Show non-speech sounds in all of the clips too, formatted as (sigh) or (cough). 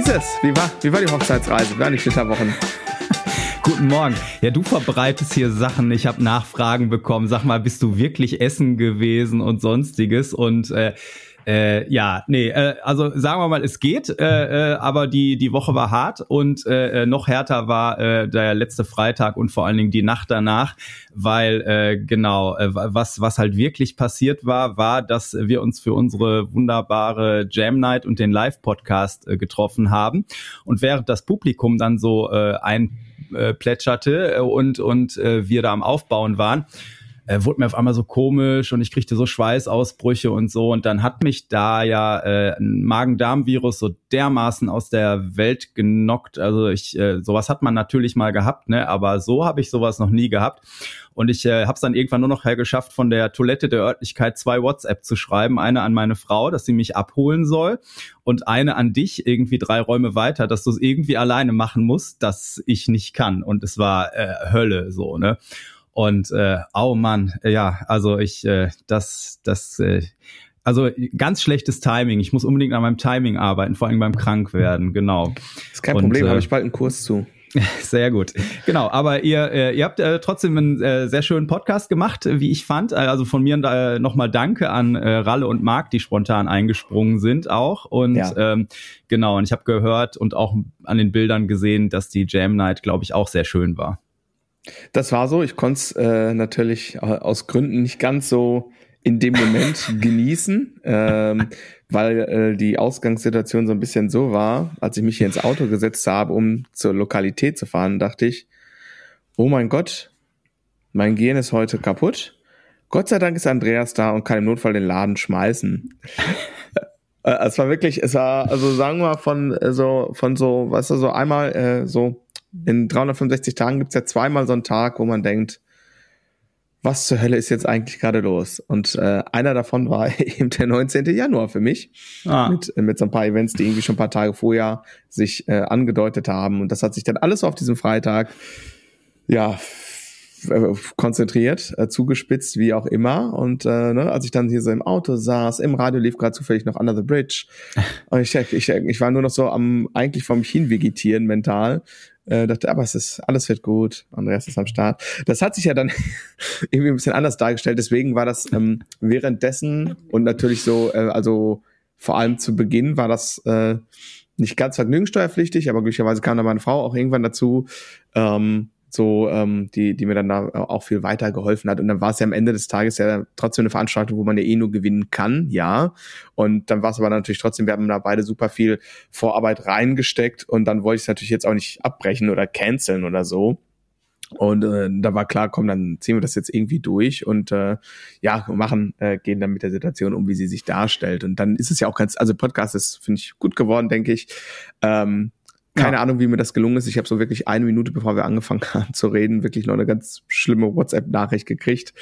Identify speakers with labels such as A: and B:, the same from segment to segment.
A: Ist es? Wie war, wie war die Hochzeitsreise? Wie waren die Flitterwochen? (laughs)
B: Guten Morgen. Ja, du verbreitest hier Sachen. Ich habe Nachfragen bekommen. Sag mal, bist du wirklich essen gewesen und sonstiges? Und äh, äh, ja, nee, äh, also sagen wir mal, es geht, äh, äh, aber die, die Woche war hart und äh, äh, noch härter war äh, der letzte Freitag und vor allen Dingen die Nacht danach, weil äh, genau, äh, was, was halt wirklich passiert war, war, dass wir uns für unsere wunderbare Jam Night und den Live-Podcast äh, getroffen haben. Und während das Publikum dann so äh, einplätscherte äh, und, und äh, wir da am Aufbauen waren, äh, wurde mir auf einmal so komisch und ich kriegte so Schweißausbrüche und so. Und dann hat mich da ja äh, ein Magen-Darm-Virus so dermaßen aus der Welt genockt. Also ich, äh, sowas hat man natürlich mal gehabt, ne? Aber so habe ich sowas noch nie gehabt. Und ich äh, habe es dann irgendwann nur noch geschafft, von der Toilette der Örtlichkeit zwei WhatsApp zu schreiben. Eine an meine Frau, dass sie mich abholen soll. Und eine an dich, irgendwie drei Räume weiter, dass du es irgendwie alleine machen musst, dass ich nicht kann. Und es war äh, Hölle so, ne? Und äh, oh Mann, ja, also ich, äh, das, das, äh, also ganz schlechtes Timing. Ich muss unbedingt an meinem Timing arbeiten, vor allem beim Krankwerden, genau.
A: Ist kein Und, Problem, äh, habe ich bald einen Kurs zu. (laughs)
B: Sehr gut. Genau, aber ihr, äh, ihr habt äh, trotzdem einen äh, sehr schönen Podcast gemacht, wie ich fand. Also von mir äh, nochmal Danke an äh, Ralle und Marc, die spontan eingesprungen sind auch. Und ja. ähm, genau, und ich habe gehört und auch an den Bildern gesehen, dass die Jam Night, glaube ich, auch sehr schön war.
A: Das war so. Ich konnte es äh, natürlich äh, aus Gründen nicht ganz so in dem Moment (laughs) genießen, ähm, weil äh, die Ausgangssituation so ein bisschen so war, als ich mich hier ins Auto gesetzt habe, um zur Lokalität zu fahren, dachte ich, oh mein Gott, mein Gehirn ist heute kaputt. Gott sei Dank ist Andreas da und kann im Notfall den Laden schmeißen. (laughs) Äh, es war wirklich, es war, also sagen wir mal von äh, so, von so, weißt du, so einmal äh, so in 365 Tagen gibt's ja zweimal so einen Tag, wo man denkt, was zur Hölle ist jetzt eigentlich gerade los? Und äh, einer davon war (laughs) eben der 19. Januar für mich. Ah. Mit, mit so ein paar Events, die irgendwie schon ein paar Tage vorher sich äh, angedeutet haben. Und das hat sich dann alles auf diesem Freitag ja äh, konzentriert, äh, zugespitzt, wie auch immer. Und äh, ne, als ich dann hier so im Auto saß, im Radio lief gerade zufällig noch Under the Bridge. (laughs) Und ich, ich, ich war nur noch so am eigentlich vor mich hin vegetieren mental. Äh, dachte, aber es ist, alles wird gut, Andreas ist am Start. Das hat sich ja dann (laughs) irgendwie ein bisschen anders dargestellt, deswegen war das ähm, währenddessen und natürlich so, äh, also vor allem zu Beginn war das äh, nicht ganz vergnügungssteuerpflichtig, aber glücklicherweise kam dann meine Frau auch irgendwann dazu. Ähm, so ähm, die die mir dann da auch viel weiter geholfen hat und dann war es ja am Ende des Tages ja trotzdem eine Veranstaltung, wo man ja eh nur gewinnen kann, ja und dann war es aber natürlich trotzdem, wir haben da beide super viel Vorarbeit reingesteckt und dann wollte ich es natürlich jetzt auch nicht abbrechen oder canceln oder so und äh, da war klar, komm, dann ziehen wir das jetzt irgendwie durch und äh, ja, machen, äh, gehen dann mit der Situation um, wie sie sich darstellt. Und dann ist es ja auch ganz, also Podcast ist, finde ich, gut geworden, denke ich. Ähm, keine ja. Ahnung, wie mir das gelungen ist. Ich habe so wirklich eine Minute, bevor wir angefangen (laughs) haben zu reden, wirklich noch eine ganz schlimme WhatsApp-Nachricht gekriegt,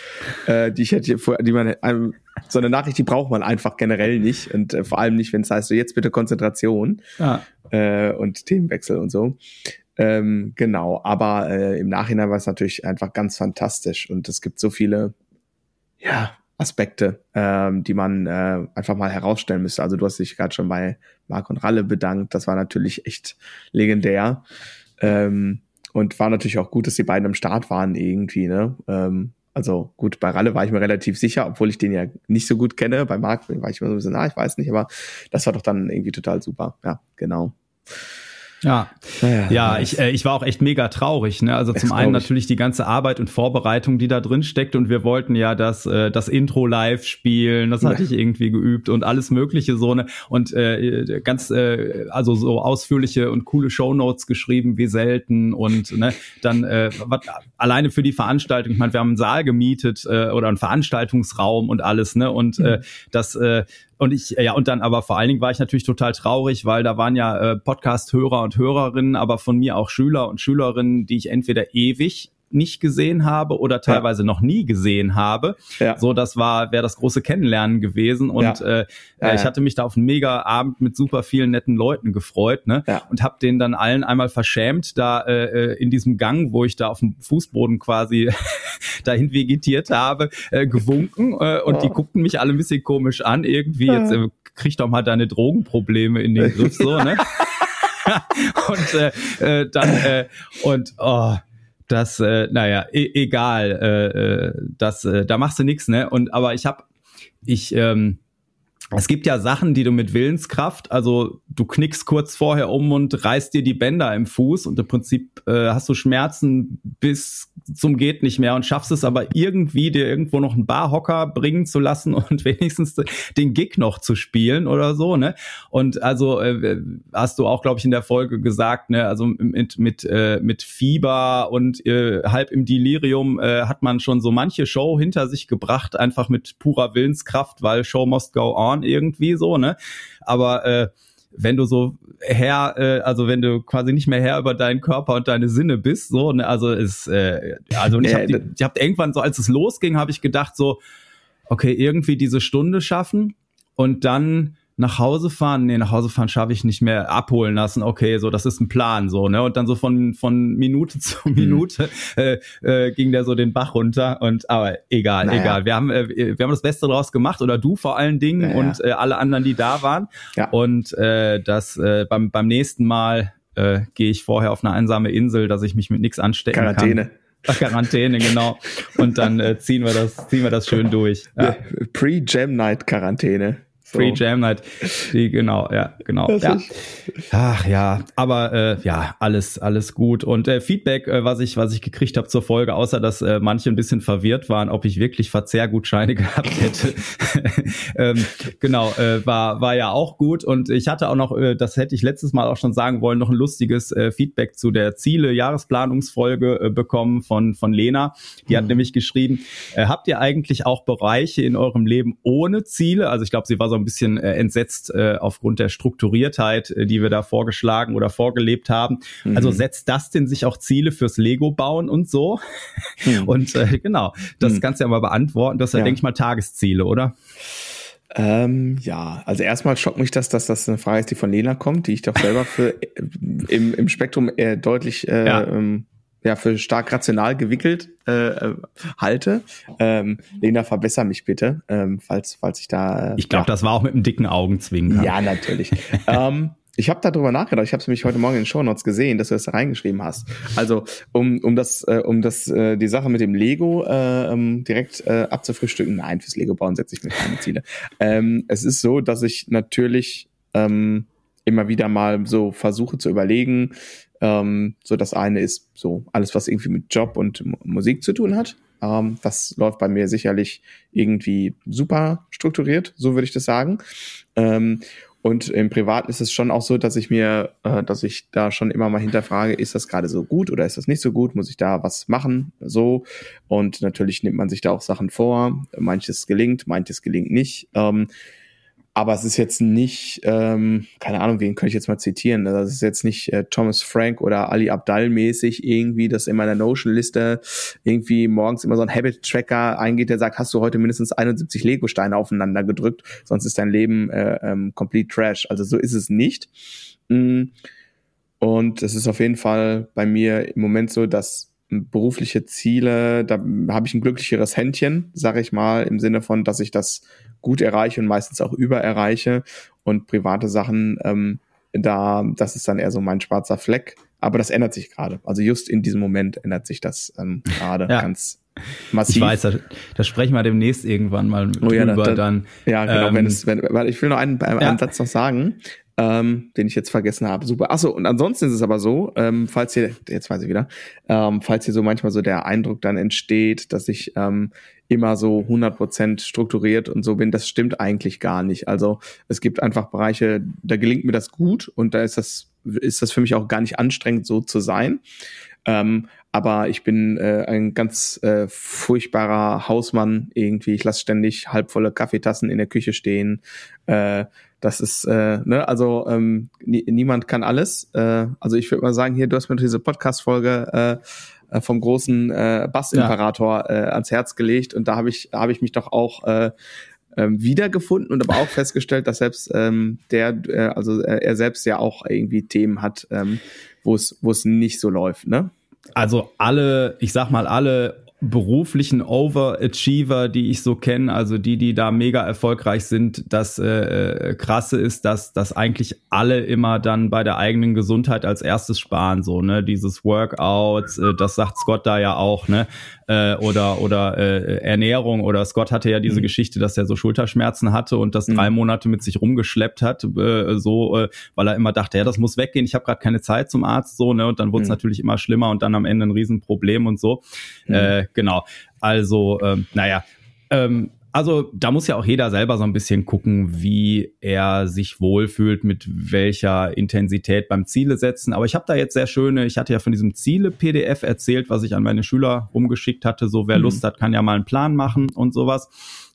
A: äh, die ich hätte vorher, die man, ähm, so eine Nachricht, die braucht man einfach generell nicht und äh, vor allem nicht, wenn es heißt, so jetzt bitte Konzentration ja. äh, und Themenwechsel und so. Ähm, genau, aber äh, im Nachhinein war es natürlich einfach ganz fantastisch und es gibt so viele, ja, Aspekte, ähm, die man äh, einfach mal herausstellen müsste. Also du hast dich gerade schon bei Marc und Ralle bedankt. Das war natürlich echt legendär. Ähm, und war natürlich auch gut, dass die beiden am Start waren irgendwie, ne? Ähm, also gut, bei Ralle war ich mir relativ sicher, obwohl ich den ja nicht so gut kenne. Bei Marc war ich mir so ein bisschen, na, ich weiß nicht, aber das war doch dann irgendwie total super. Ja, genau.
B: Ja, naja, ja, ich, äh, ich war auch echt mega traurig. Ne? Also zum einen natürlich die ganze Arbeit und Vorbereitung, die da drin steckt. Und wir wollten ja das, äh, das Intro live spielen. Das hatte ich irgendwie geübt und alles Mögliche so ne und äh, ganz äh, also so ausführliche und coole Shownotes geschrieben wie selten und ne dann äh, was, alleine für die Veranstaltung. Ich meine, wir haben einen Saal gemietet äh, oder einen Veranstaltungsraum und alles ne und äh, mhm. das äh, und ich, ja, und dann aber vor allen Dingen war ich natürlich total traurig, weil da waren ja äh, Podcast-Hörer und Hörerinnen, aber von mir auch Schüler und Schülerinnen, die ich entweder ewig nicht gesehen habe oder teilweise ja. noch nie gesehen habe. Ja. So, das war, wäre das große Kennenlernen gewesen. Und ja. äh, ich hatte mich da auf einen mega Abend mit super vielen netten Leuten gefreut, ne? Ja. Und habe denen dann allen einmal verschämt, da äh, in diesem Gang, wo ich da auf dem Fußboden quasi (laughs) dahin vegetiert habe, äh, gewunken. Äh, und die guckten mich alle ein bisschen komisch an. Irgendwie, jetzt äh, krieg doch mal deine Drogenprobleme in den Griff, so, ne? (laughs) (laughs) und äh, äh, dann äh, und oh, das, äh, naja, e egal, äh, äh, das, äh, da machst du nichts, ne? Und aber ich habe, ich, ähm, es gibt ja Sachen, die du mit Willenskraft, also du knickst kurz vorher um und reißt dir die Bänder im Fuß und im Prinzip äh, hast du Schmerzen bis zum geht nicht mehr und schaffst es aber irgendwie dir irgendwo noch einen Barhocker bringen zu lassen (laughs) und wenigstens den Gig noch zu spielen oder so, ne? Und also äh, hast du auch glaube ich in der Folge gesagt, ne, also mit mit äh, mit Fieber und äh, halb im Delirium äh, hat man schon so manche Show hinter sich gebracht, einfach mit purer Willenskraft, weil Show must go on irgendwie so, ne? Aber äh, wenn du so Herr, äh, also wenn du quasi nicht mehr Herr über deinen Körper und deine Sinne bist, so, ne, also ist, äh, also ich habe hab irgendwann so, als es losging, habe ich gedacht so, okay, irgendwie diese Stunde schaffen und dann nach Hause fahren, nee, nach Hause fahren schaffe ich nicht mehr, abholen lassen, okay, so, das ist ein Plan, so, ne, und dann so von, von Minute (laughs) zu mhm. Minute äh, äh, ging der so den Bach runter und, aber egal, naja. egal, wir haben, äh, wir haben das Beste draus gemacht oder du vor allen Dingen naja. und äh, alle anderen, die da waren ja. und äh, das äh, beim, beim nächsten Mal äh, gehe ich vorher auf eine einsame Insel, dass ich mich mit nichts anstecken
A: Quarantäne.
B: kann. Quarantäne, genau. Und dann äh, ziehen wir das, ziehen wir das schön durch.
A: Ja. Pre-Jam-Night-Quarantäne.
B: So. Free Jam Night. Die, genau, ja, genau. Ja. Ach ja, aber äh, ja, alles, alles gut. Und äh, Feedback, äh, was ich, was ich gekriegt habe zur Folge, außer dass äh, manche ein bisschen verwirrt waren, ob ich wirklich Verzehrgutscheine (laughs) gehabt hätte. (laughs) ähm, genau, äh, war, war ja auch gut. Und ich hatte auch noch, äh, das hätte ich letztes Mal auch schon sagen wollen, noch ein lustiges äh, Feedback zu der Ziele-Jahresplanungsfolge äh, bekommen von, von Lena. Die hat mhm. nämlich geschrieben, äh, habt ihr eigentlich auch Bereiche in eurem Leben ohne Ziele? Also ich glaube, sie war so ein bisschen äh, entsetzt äh, aufgrund der Strukturiertheit, äh, die wir da vorgeschlagen oder vorgelebt haben. Mhm. Also setzt das denn sich auch Ziele fürs Lego bauen und so? Mhm. (laughs) Und äh, genau, das mhm. kannst du ja mal beantworten. Das ist ja, denke ich mal, Tagesziele, oder?
A: Ähm, ja, also erstmal schockt mich das, dass das eine Frage ist, die von Lena kommt, die ich doch selber für äh, im, im Spektrum eher deutlich äh, ja. ähm, ja für stark rational gewickelt äh, äh, halte. Ähm, Lena, verbessere mich bitte, ähm, falls falls ich da.
B: Äh, ich glaube, ja. das war auch mit einem dicken Augenzwinkern.
A: Ja, natürlich. (laughs) ähm, ich habe darüber nachgedacht. Ich habe es nämlich heute Morgen in den Show Notes gesehen, dass du das da reingeschrieben hast. Also um um das äh, um das äh, die Sache mit dem Lego äh, ähm, direkt äh, abzufrühstücken. Nein, fürs Lego bauen setze ich mir keine Ziele. Ähm, es ist so, dass ich natürlich ähm, immer wieder mal so versuche zu überlegen, ähm, so das eine ist so alles, was irgendwie mit Job und Musik zu tun hat. Ähm, das läuft bei mir sicherlich irgendwie super strukturiert, so würde ich das sagen. Ähm, und im Privaten ist es schon auch so, dass ich mir, äh, dass ich da schon immer mal hinterfrage, ist das gerade so gut oder ist das nicht so gut? Muss ich da was machen? So. Und natürlich nimmt man sich da auch Sachen vor. Manches gelingt, manches gelingt nicht. Ähm, aber es ist jetzt nicht, ähm, keine Ahnung, wen könnte ich jetzt mal zitieren? Also ist jetzt nicht äh, Thomas Frank oder Ali Abdal mäßig irgendwie, dass in meiner Notion-Liste irgendwie morgens immer so ein Habit-Tracker eingeht, der sagt, hast du heute mindestens 71 Lego-Steine aufeinander gedrückt, sonst ist dein Leben äh, ähm, complete trash. Also so ist es nicht. Mm. Und es ist auf jeden Fall bei mir im Moment so, dass berufliche Ziele, da habe ich ein glücklicheres Händchen, sage ich mal, im Sinne von, dass ich das gut erreiche und meistens auch über erreiche. Und private Sachen, ähm, da, das ist dann eher so mein schwarzer Fleck. Aber das ändert sich gerade. Also just in diesem Moment ändert sich das ähm, gerade ja. ganz massiv.
B: Ich weiß, da, da sprechen wir demnächst irgendwann mal oh, ja, drüber da, dann.
A: Ja, genau, ähm, wenn es, wenn, weil ich will noch einen, einen ja. Satz noch sagen ähm, den ich jetzt vergessen habe. Super. Achso, und ansonsten ist es aber so, ähm, falls hier, jetzt weiß ich wieder, ähm, falls hier so manchmal so der Eindruck dann entsteht, dass ich ähm, immer so 100% strukturiert und so bin, das stimmt eigentlich gar nicht. Also es gibt einfach Bereiche, da gelingt mir das gut und da ist das, ist das für mich auch gar nicht anstrengend, so zu sein. Ähm, aber ich bin äh, ein ganz äh, furchtbarer Hausmann irgendwie. Ich lasse ständig halbvolle Kaffeetassen in der Küche stehen. Äh, das ist, äh, ne, also ähm, nie, niemand kann alles. Äh, also ich würde mal sagen, hier, du hast mir diese Podcast-Folge äh, äh, vom großen äh, Bass-Imperator ja. äh, ans Herz gelegt und da habe ich, da habe ich mich doch auch äh, ähm, wiedergefunden und aber auch festgestellt, dass selbst ähm, der, äh, also äh, er selbst ja auch irgendwie Themen hat, ähm, wo es wo es nicht so läuft, ne?
B: Also alle, ich sag mal alle beruflichen Overachiever, die ich so kenne, also die, die da mega erfolgreich sind, das äh, äh, krasse ist, dass, dass eigentlich alle immer dann bei der eigenen Gesundheit als erstes sparen, so, ne, dieses Workout, äh, das sagt Scott da ja auch, ne, äh, oder, oder äh, Ernährung oder Scott hatte ja diese mhm. Geschichte, dass er so Schulterschmerzen hatte und das mhm. drei Monate mit sich rumgeschleppt hat, äh, so, äh, weil er immer dachte, ja, das muss weggehen, ich habe gerade keine Zeit zum Arzt, so, ne, und dann wurde es mhm. natürlich immer schlimmer und dann am Ende ein Riesenproblem und so. Mhm. Äh, genau. Also, ähm, naja, ähm, also da muss ja auch jeder selber so ein bisschen gucken, wie er sich wohlfühlt, mit welcher Intensität beim Ziele setzen. Aber ich habe da jetzt sehr schöne, ich hatte ja von diesem Ziele-PDF erzählt, was ich an meine Schüler rumgeschickt hatte. So wer mhm. Lust hat, kann ja mal einen Plan machen und sowas.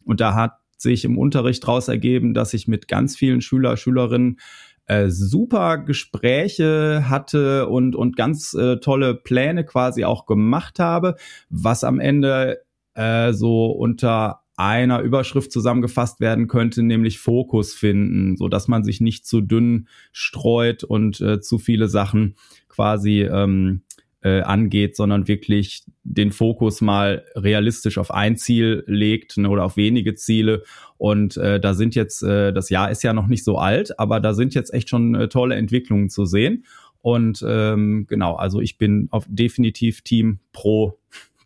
B: Und da hat sich im Unterricht daraus ergeben, dass ich mit ganz vielen Schüler, Schülerinnen äh, super Gespräche hatte und, und ganz äh, tolle Pläne quasi auch gemacht habe, was am Ende äh, so unter einer Überschrift zusammengefasst werden könnte, nämlich Fokus finden, so dass man sich nicht zu dünn streut und äh, zu viele Sachen quasi ähm, äh, angeht, sondern wirklich den Fokus mal realistisch auf ein Ziel legt ne, oder auf wenige Ziele. Und äh, da sind jetzt, äh, das Jahr ist ja noch nicht so alt, aber da sind jetzt echt schon äh, tolle Entwicklungen zu sehen. Und ähm, genau, also ich bin auf definitiv Team pro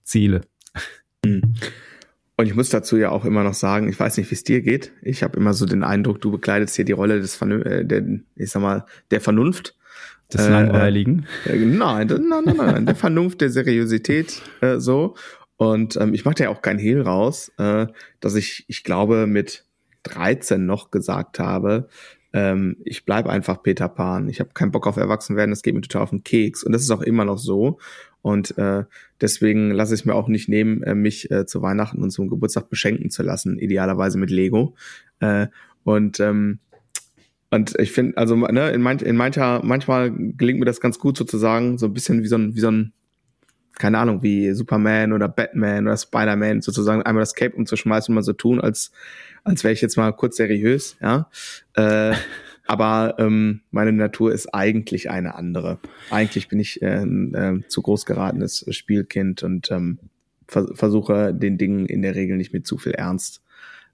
B: Ziele.
A: Und ich muss dazu ja auch immer noch sagen, ich weiß nicht, wie es dir geht. Ich habe immer so den Eindruck, du bekleidest hier die Rolle des Vernun äh, der, ich sag mal, der Vernunft
B: des äh, Langweiligen?
A: Äh, nein, nein, nein, nein, der Vernunft, der Seriosität, äh, so. Und ähm, ich mache ja auch kein Hehl raus, äh, dass ich, ich glaube, mit 13 noch gesagt habe, ähm, ich bleib einfach Peter Pan. Ich habe keinen Bock auf Erwachsenwerden, das geht mir total auf den Keks. Und das ist auch immer noch so. Und äh, deswegen lasse ich mir auch nicht nehmen, äh, mich äh, zu Weihnachten und zum Geburtstag beschenken zu lassen, idealerweise mit Lego. Äh, und ähm, und ich finde, also ne, in, manch, in mancher, manchmal gelingt mir das ganz gut sozusagen, so ein bisschen wie so ein, wie so ein, keine Ahnung, wie Superman oder Batman oder Spider-Man sozusagen einmal das Cape umzuschmeißen und mal so tun, als, als wäre ich jetzt mal kurz seriös, ja. Äh, (laughs) aber ähm, meine Natur ist eigentlich eine andere. Eigentlich bin ich äh, äh, zu groß geratenes Spielkind und ähm, vers versuche den Dingen in der Regel nicht mit zu viel Ernst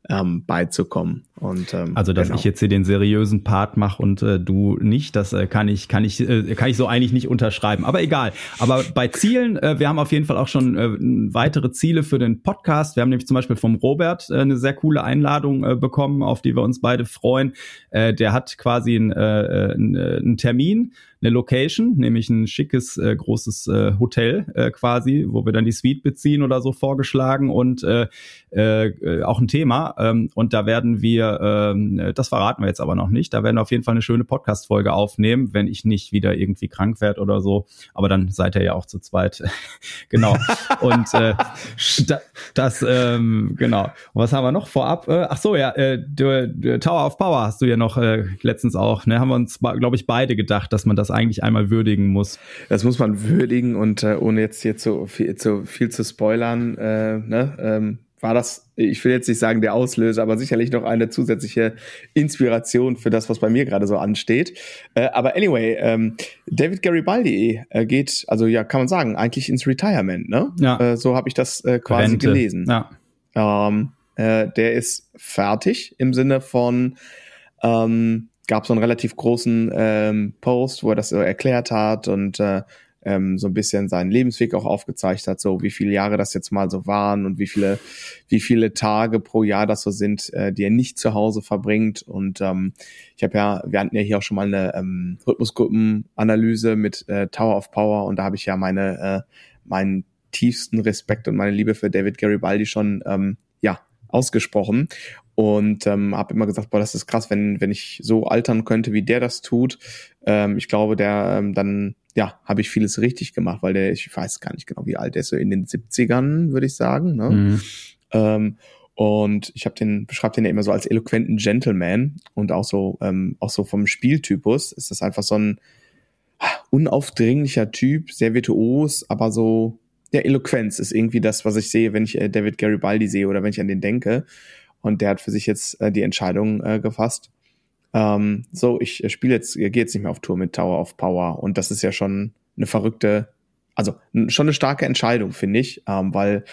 A: ähm, beizukommen. Und, ähm,
B: also, dass genau. ich jetzt hier den seriösen Part mache und äh, du nicht, das äh, kann ich, kann ich, äh, kann ich so eigentlich nicht unterschreiben. Aber egal. Aber bei Zielen, äh, wir haben auf jeden Fall auch schon äh, weitere Ziele für den Podcast. Wir haben nämlich zum Beispiel vom Robert äh, eine sehr coole Einladung äh, bekommen, auf die wir uns beide freuen. Äh, der hat quasi einen, äh, einen, äh, einen Termin eine Location, nämlich ein schickes, äh, großes äh, Hotel äh, quasi, wo wir dann die Suite beziehen oder so vorgeschlagen und äh, äh, auch ein Thema. Ähm, und da werden wir, ähm, das verraten wir jetzt aber noch nicht, da werden wir auf jeden Fall eine schöne Podcast-Folge aufnehmen, wenn ich nicht wieder irgendwie krank werde oder so. Aber dann seid ihr ja auch zu zweit. (laughs) genau. Und äh, (laughs) das, ähm, genau. Und was haben wir noch vorab? Äh, ach so, ja, äh, Tower of Power hast du ja noch äh, letztens auch, ne? Haben wir uns, glaube ich, beide gedacht, dass man das eigentlich einmal würdigen muss.
A: Das muss man würdigen und äh, ohne jetzt hier zu viel zu, viel zu spoilern, äh, ne, ähm, war das, ich will jetzt nicht sagen der Auslöser, aber sicherlich noch eine zusätzliche Inspiration für das, was bei mir gerade so ansteht. Äh, aber anyway, ähm, David Garibaldi äh, geht, also ja, kann man sagen, eigentlich ins Retirement, ne?
B: Ja.
A: Äh, so habe ich das äh, quasi
B: Rente.
A: gelesen.
B: Ja.
A: Ähm, äh, der ist fertig im Sinne von ähm, gab so einen relativ großen ähm, Post, wo er das so erklärt hat und äh, ähm, so ein bisschen seinen Lebensweg auch aufgezeigt hat, so wie viele Jahre das jetzt mal so waren und wie viele, wie viele Tage pro Jahr das so sind, äh, die er nicht zu Hause verbringt. Und ähm, ich habe ja, wir hatten ja hier auch schon mal eine ähm, Rhythmusgruppenanalyse mit äh, Tower of Power und da habe ich ja meine, äh, meinen tiefsten Respekt und meine Liebe für David Garibaldi schon ähm, ja ausgesprochen und ähm, habe immer gesagt, boah, das ist krass, wenn wenn ich so altern könnte, wie der das tut. Ähm, ich glaube, der ähm, dann ja, habe ich vieles richtig gemacht, weil der, ich weiß gar nicht genau, wie alt der ist, so in den 70ern, würde ich sagen. Ne? Mhm. Ähm, und ich habe den, beschreibe den ja immer so als eloquenten Gentleman und auch so, ähm, auch so vom Spieltypus ist das einfach so ein unaufdringlicher Typ, sehr virtuos, aber so ja, Eloquenz ist irgendwie das, was ich sehe, wenn ich äh, David Garibaldi sehe oder wenn ich an den denke. Und der hat für sich jetzt äh, die Entscheidung äh, gefasst. Ähm, so, ich äh, spiele jetzt, gehe jetzt nicht mehr auf Tour mit Tower of Power. Und das ist ja schon eine verrückte, also schon eine starke Entscheidung, finde ich, ähm, weil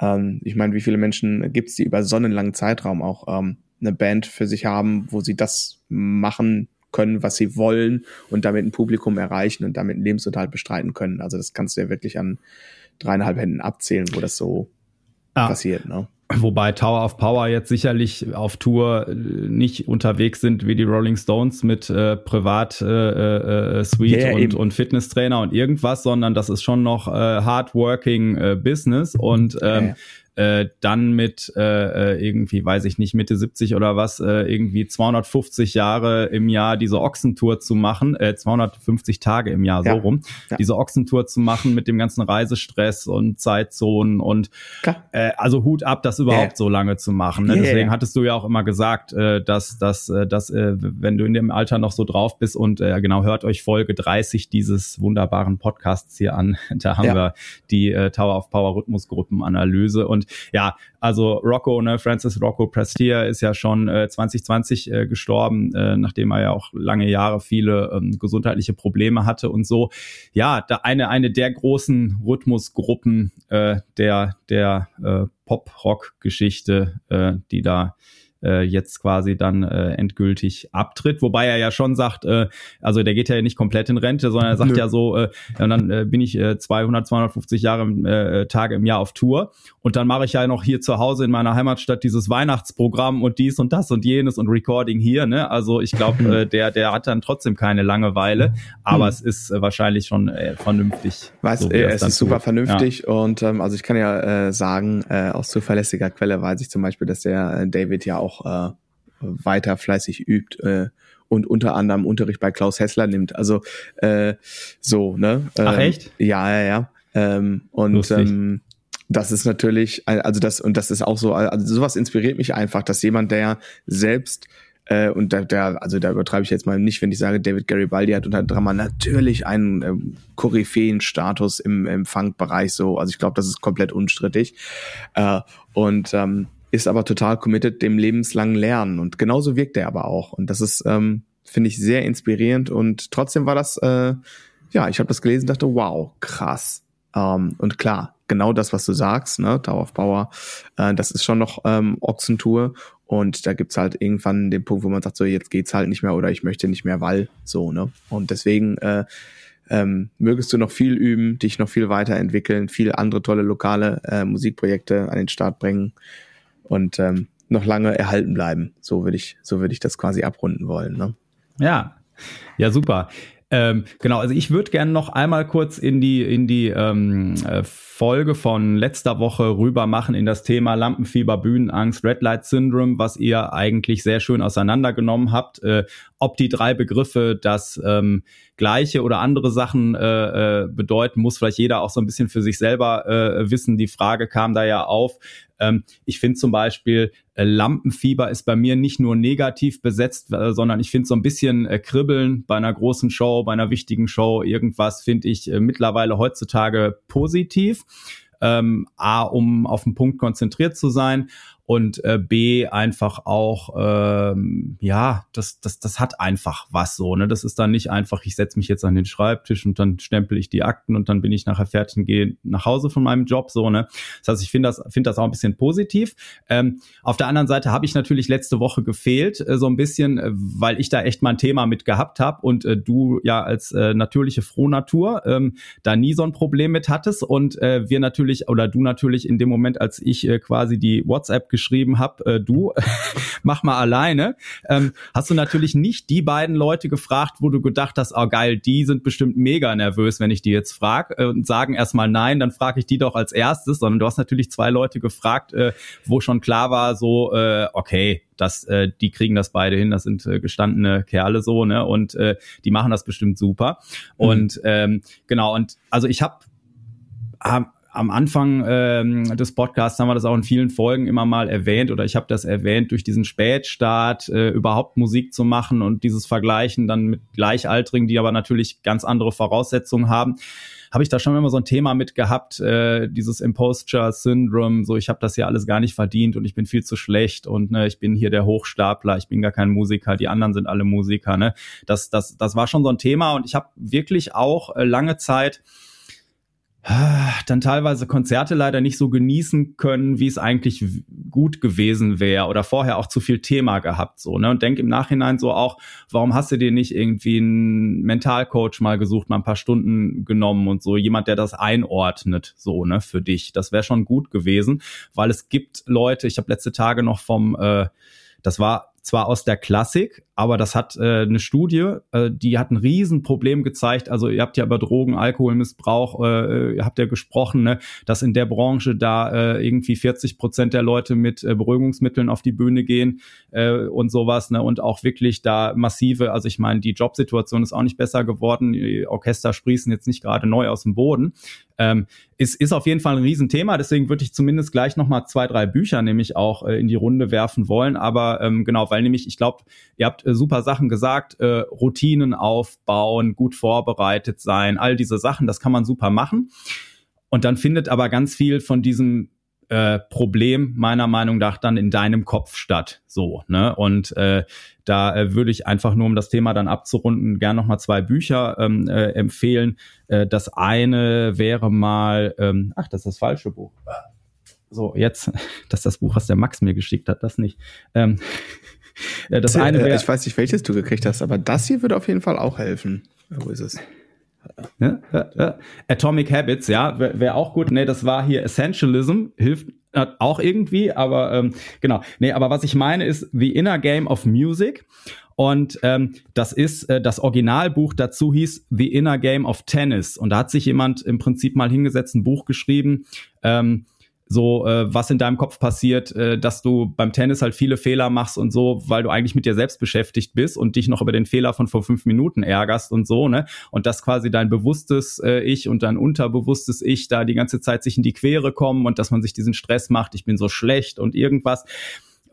A: ähm, ich meine, wie viele Menschen gibt es, die über so einen langen Zeitraum auch ähm, eine Band für sich haben, wo sie das machen können, was sie wollen und damit ein Publikum erreichen und damit einen Lebensunterhalt bestreiten können. Also das kannst du ja wirklich an dreieinhalb Händen abzählen, wo das so ah. passiert. Ne?
B: Wobei Tower of Power jetzt sicherlich auf Tour äh, nicht unterwegs sind wie die Rolling Stones mit äh, Privat äh, äh, Suite yeah, und, und Fitnesstrainer und irgendwas, sondern das ist schon noch äh, hardworking äh, Business und ähm, yeah äh, dann mit äh, äh, irgendwie, weiß ich nicht, Mitte 70 oder was, äh, irgendwie 250 Jahre im Jahr diese Ochsentour zu machen, äh, 250 Tage im Jahr, so ja. rum, ja. diese Ochsentour zu machen mit dem ganzen Reisestress und Zeitzonen und äh, also Hut ab, das überhaupt yeah. so lange zu machen. Ne? Deswegen hattest du ja auch immer gesagt, äh, dass, dass, äh, dass äh, wenn du in dem Alter noch so drauf bist und äh, genau, hört euch Folge 30 dieses wunderbaren Podcasts hier an. (laughs) Da haben ja. wir die äh, Tower of Power Rhythmusgruppenanalyse und ja, also Rocco, ne, Francis Rocco Prestier ist ja schon äh, 2020 äh, gestorben, äh, nachdem er ja auch lange Jahre viele ähm, gesundheitliche Probleme hatte und so. Ja, da eine, eine der großen Rhythmusgruppen äh, der, der äh, Pop-Rock-Geschichte, äh, die da äh, jetzt quasi dann äh, endgültig abtritt. Wobei er ja schon sagt, äh, also der geht ja nicht komplett in Rente, sondern er sagt Nö. ja so, äh, ja, dann äh, bin ich äh, 200, 250 Jahre äh, Tage im Jahr auf Tour und dann mache ich ja noch hier zu Hause in meiner Heimatstadt dieses Weihnachtsprogramm und dies und das und jenes und Recording hier. Ne? Also ich glaube, äh, der der hat dann trotzdem keine Langeweile, aber hm. es ist äh, wahrscheinlich schon äh, vernünftig.
A: Weißt, so, äh, es ist super vernünftig ja. und ähm, also ich kann ja äh, sagen, äh, aus zuverlässiger Quelle weiß ich zum Beispiel, dass der äh, David ja auch auch äh, weiter fleißig übt äh, und unter anderem Unterricht bei Klaus Hessler nimmt. Also äh, so, ne?
B: Ähm, Ach echt?
A: Ja, ja, ja. Ähm, und ähm, das ist natürlich, also das, und das ist auch so, also sowas inspiriert mich einfach, dass jemand, der selbst äh, und der, der, also da übertreibe ich jetzt mal nicht, wenn ich sage, David Garibaldi hat unter Drama natürlich einen ähm, Koryphäen-Status im, Funk-Bereich so. Also ich glaube, das ist komplett unstrittig. Äh, und ähm, ist aber total committed dem lebenslangen Lernen. Und genauso wirkt er aber auch. Und das ist, ähm, finde ich, sehr inspirierend. Und trotzdem war das, äh, ja, ich habe das gelesen dachte, wow, krass. Ähm, und klar, genau das, was du sagst, ne, Tower of Power, äh, das ist schon noch ähm, Ochsentour. Und da gibt's halt irgendwann den Punkt, wo man sagt, so jetzt geht's halt nicht mehr oder ich möchte nicht mehr, weil so, ne? Und deswegen äh, ähm, mögest du noch viel üben, dich noch viel weiterentwickeln, viele andere tolle lokale äh, Musikprojekte an den Start bringen und ähm, noch lange erhalten bleiben. So würde ich, so würde ich das quasi abrunden wollen. Ne?
B: Ja, ja, super. Ähm, genau, also ich würde gerne noch einmal kurz in die in die ähm, äh, Folge von letzter Woche rüber machen in das Thema Lampenfieber, Bühnenangst, Red Light Syndrome, was ihr eigentlich sehr schön auseinandergenommen habt. Äh, ob die drei Begriffe das ähm, gleiche oder andere Sachen äh, äh, bedeuten, muss vielleicht jeder auch so ein bisschen für sich selber äh, wissen. Die Frage kam da ja auf. Ähm, ich finde zum Beispiel, äh, Lampenfieber ist bei mir nicht nur negativ besetzt, äh, sondern ich finde so ein bisschen äh, Kribbeln bei einer großen Show, bei einer wichtigen Show, irgendwas finde ich äh, mittlerweile heutzutage positiv. Ähm, A, um auf den Punkt konzentriert zu sein und äh, B einfach auch ähm, ja das das das hat einfach was so ne? Das ist dann nicht einfach ich setze mich jetzt an den Schreibtisch und dann stempel ich die Akten und dann bin ich nachher fertig und gehe nach Hause von meinem Job so ne? Das heißt ich finde das finde das auch ein bisschen positiv. Ähm, auf der anderen Seite habe ich natürlich letzte Woche gefehlt äh, so ein bisschen äh, weil ich da echt mal ein Thema mit gehabt habe und äh, du ja als äh, natürliche Frohnatur ähm, da nie so ein Problem mit hattest. Und äh, wir natürlich oder du natürlich in dem Moment als ich äh, quasi die WhatsApp geschrieben habe, äh, du, (laughs) mach mal alleine, ähm, hast du natürlich nicht die beiden Leute gefragt, wo du gedacht hast, oh geil, die sind bestimmt mega nervös, wenn ich die jetzt frage äh, und sagen erstmal nein, dann frage ich die doch als erstes, sondern du hast natürlich zwei Leute gefragt, äh, wo schon klar war, so, äh, okay, das, äh, die kriegen das beide hin, das sind äh, gestandene Kerle so, ne? Und äh, die machen das bestimmt super. Mhm. Und ähm, genau, und also ich habe am Anfang ähm, des Podcasts haben wir das auch in vielen Folgen immer mal erwähnt oder ich habe das erwähnt, durch diesen Spätstart äh, überhaupt Musik zu machen und dieses Vergleichen dann mit Gleichaltrigen, die aber natürlich ganz andere Voraussetzungen haben habe ich da schon immer so ein Thema mit gehabt, äh, dieses Imposture Syndrome, so ich habe das ja alles gar nicht verdient und ich bin viel zu schlecht und ne, ich bin hier der Hochstapler, ich bin gar kein Musiker, die anderen sind alle Musiker, ne? Das das das war schon so ein Thema und ich habe wirklich auch äh, lange Zeit dann teilweise Konzerte leider nicht so genießen können, wie es eigentlich gut gewesen wäre oder vorher auch zu viel Thema gehabt so ne? Und denk im Nachhinein so auch warum hast du dir nicht irgendwie einen Mentalcoach mal gesucht mal ein paar Stunden genommen und so jemand der das einordnet so ne für dich? Das wäre schon gut gewesen weil es gibt Leute ich habe letzte Tage noch vom äh, das war zwar aus der Klassik, aber das hat äh, eine Studie, äh, die hat ein Riesenproblem gezeigt. Also ihr habt ja über Drogen, Alkoholmissbrauch, äh, habt ja gesprochen, ne, dass in der Branche da äh, irgendwie 40 Prozent der Leute mit äh, Beruhigungsmitteln auf die Bühne gehen äh, und sowas, ne, und auch wirklich da massive, also ich meine, die Jobsituation ist auch nicht besser geworden, die Orchester sprießen jetzt nicht gerade neu aus dem Boden. Ähm, ist, ist auf jeden Fall ein Riesenthema, deswegen würde ich zumindest gleich nochmal zwei, drei Bücher nämlich auch äh, in die Runde werfen wollen. Aber ähm, genau, weil nämlich, ich glaube, ihr habt äh, super Sachen gesagt, äh, Routinen aufbauen, gut vorbereitet sein, all diese Sachen, das kann man super machen. Und dann findet aber ganz viel von diesem äh, Problem meiner Meinung nach dann in deinem Kopf statt. So, ne? Und äh, da äh, würde ich einfach nur, um das Thema dann abzurunden, gern nochmal zwei Bücher ähm, äh, empfehlen. Äh, das eine wäre mal, ähm, ach, das ist das falsche Buch. So, jetzt, (laughs) das ist das Buch, was der Max mir geschickt hat, das nicht. Ähm, (laughs)
A: äh, das eine äh, wär, ich weiß nicht, welches du gekriegt hast, aber das hier würde auf jeden Fall auch helfen. Wo ist es?
B: Ja, ja, ja. Atomic Habits, ja, wäre wär auch gut. Nee, das war hier Essentialism, hilft auch irgendwie, aber ähm, genau. Nee, aber was ich meine ist The Inner Game of Music. Und ähm, das ist äh, das Originalbuch dazu hieß The Inner Game of Tennis. Und da hat sich jemand im Prinzip mal hingesetzt, ein Buch geschrieben. Ähm, so äh, was in deinem Kopf passiert, äh, dass du beim Tennis halt viele Fehler machst und so, weil du eigentlich mit dir selbst beschäftigt bist und dich noch über den Fehler von vor fünf Minuten ärgerst und so, ne? Und dass quasi dein bewusstes äh, Ich und dein unterbewusstes Ich da die ganze Zeit sich in die Quere kommen und dass man sich diesen Stress macht, ich bin so schlecht und irgendwas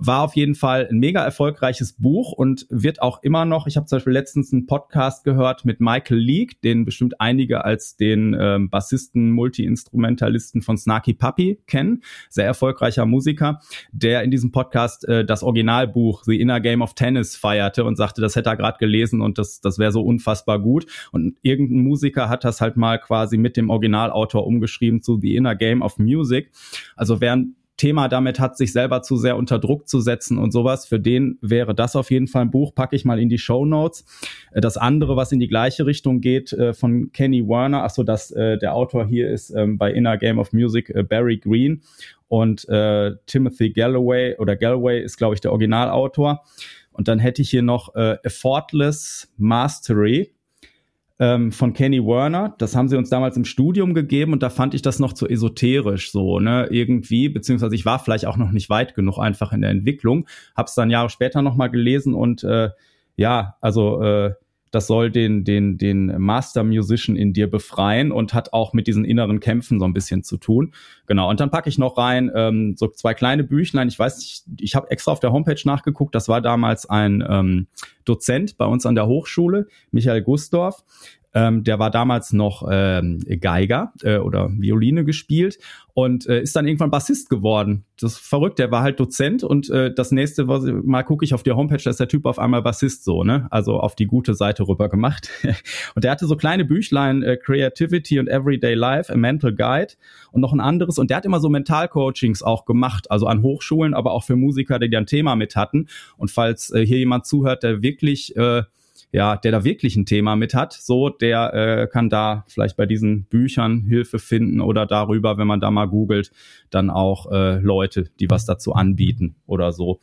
B: war auf jeden Fall ein mega erfolgreiches Buch und wird auch immer noch, ich habe zum Beispiel letztens einen Podcast gehört mit Michael Leake, den bestimmt einige als den ähm, Bassisten, Multi-Instrumentalisten von Snarky Puppy kennen, sehr erfolgreicher Musiker, der in diesem Podcast äh, das Originalbuch The Inner Game of Tennis feierte und sagte, das hätte er gerade gelesen und das, das wäre so unfassbar gut. Und irgendein Musiker hat das halt mal quasi mit dem Originalautor umgeschrieben zu The Inner Game of Music. Also während Thema damit hat, sich selber zu sehr unter Druck zu setzen und sowas. Für den wäre das auf jeden Fall ein Buch, packe ich mal in die Show Notes. Äh, das andere, was in die gleiche Richtung geht, äh, von Kenny Werner, achso, dass äh, der Autor hier ist ähm, bei Inner Game of Music, Barry Green und Timothy Galloway oder Galloway ist, glaube ich, der Originalautor. Und dann hätte ich hier noch Effortless Mastery ähm, von Kenny Werner. Das haben sie uns damals im Studium gegeben und da fand ich das noch zu esoterisch so, ne, irgendwie, beziehungsweise ich war vielleicht auch noch nicht weit genug einfach in der Entwicklung. Hab's dann Jahre später nochmal gelesen und äh, ja, also äh, das soll den, den, den Master Musician in dir befreien und hat auch mit diesen inneren Kämpfen so ein bisschen zu tun. Genau. Und dann packe ich noch rein ähm, so zwei kleine Büchlein. Ich weiß nicht, ich habe extra auf der Homepage nachgeguckt. Das war damals ein ähm, Dozent bei uns an der Hochschule, Michael Gusdorf. Ähm, der war damals noch ähm, Geiger äh, oder Violine gespielt und äh, ist dann irgendwann Bassist geworden. Das ist verrückt, der war halt Dozent und äh, das nächste, was, mal gucke ich auf die Homepage, da ist der Typ auf einmal Bassist so, ne? Also auf die gute Seite rüber gemacht. (laughs) und der hatte so kleine Büchlein, äh, Creativity and Everyday Life, a Mental Guide und noch ein anderes. Und der hat immer so Mentalcoachings auch gemacht, also an Hochschulen, aber auch für Musiker, die da ein Thema mit hatten. Und falls äh, hier jemand zuhört, der wirklich äh, ja, der da wirklich ein Thema mit hat, so, der äh, kann da vielleicht bei diesen Büchern Hilfe finden oder darüber, wenn man da mal googelt, dann auch äh, Leute, die was dazu anbieten oder so.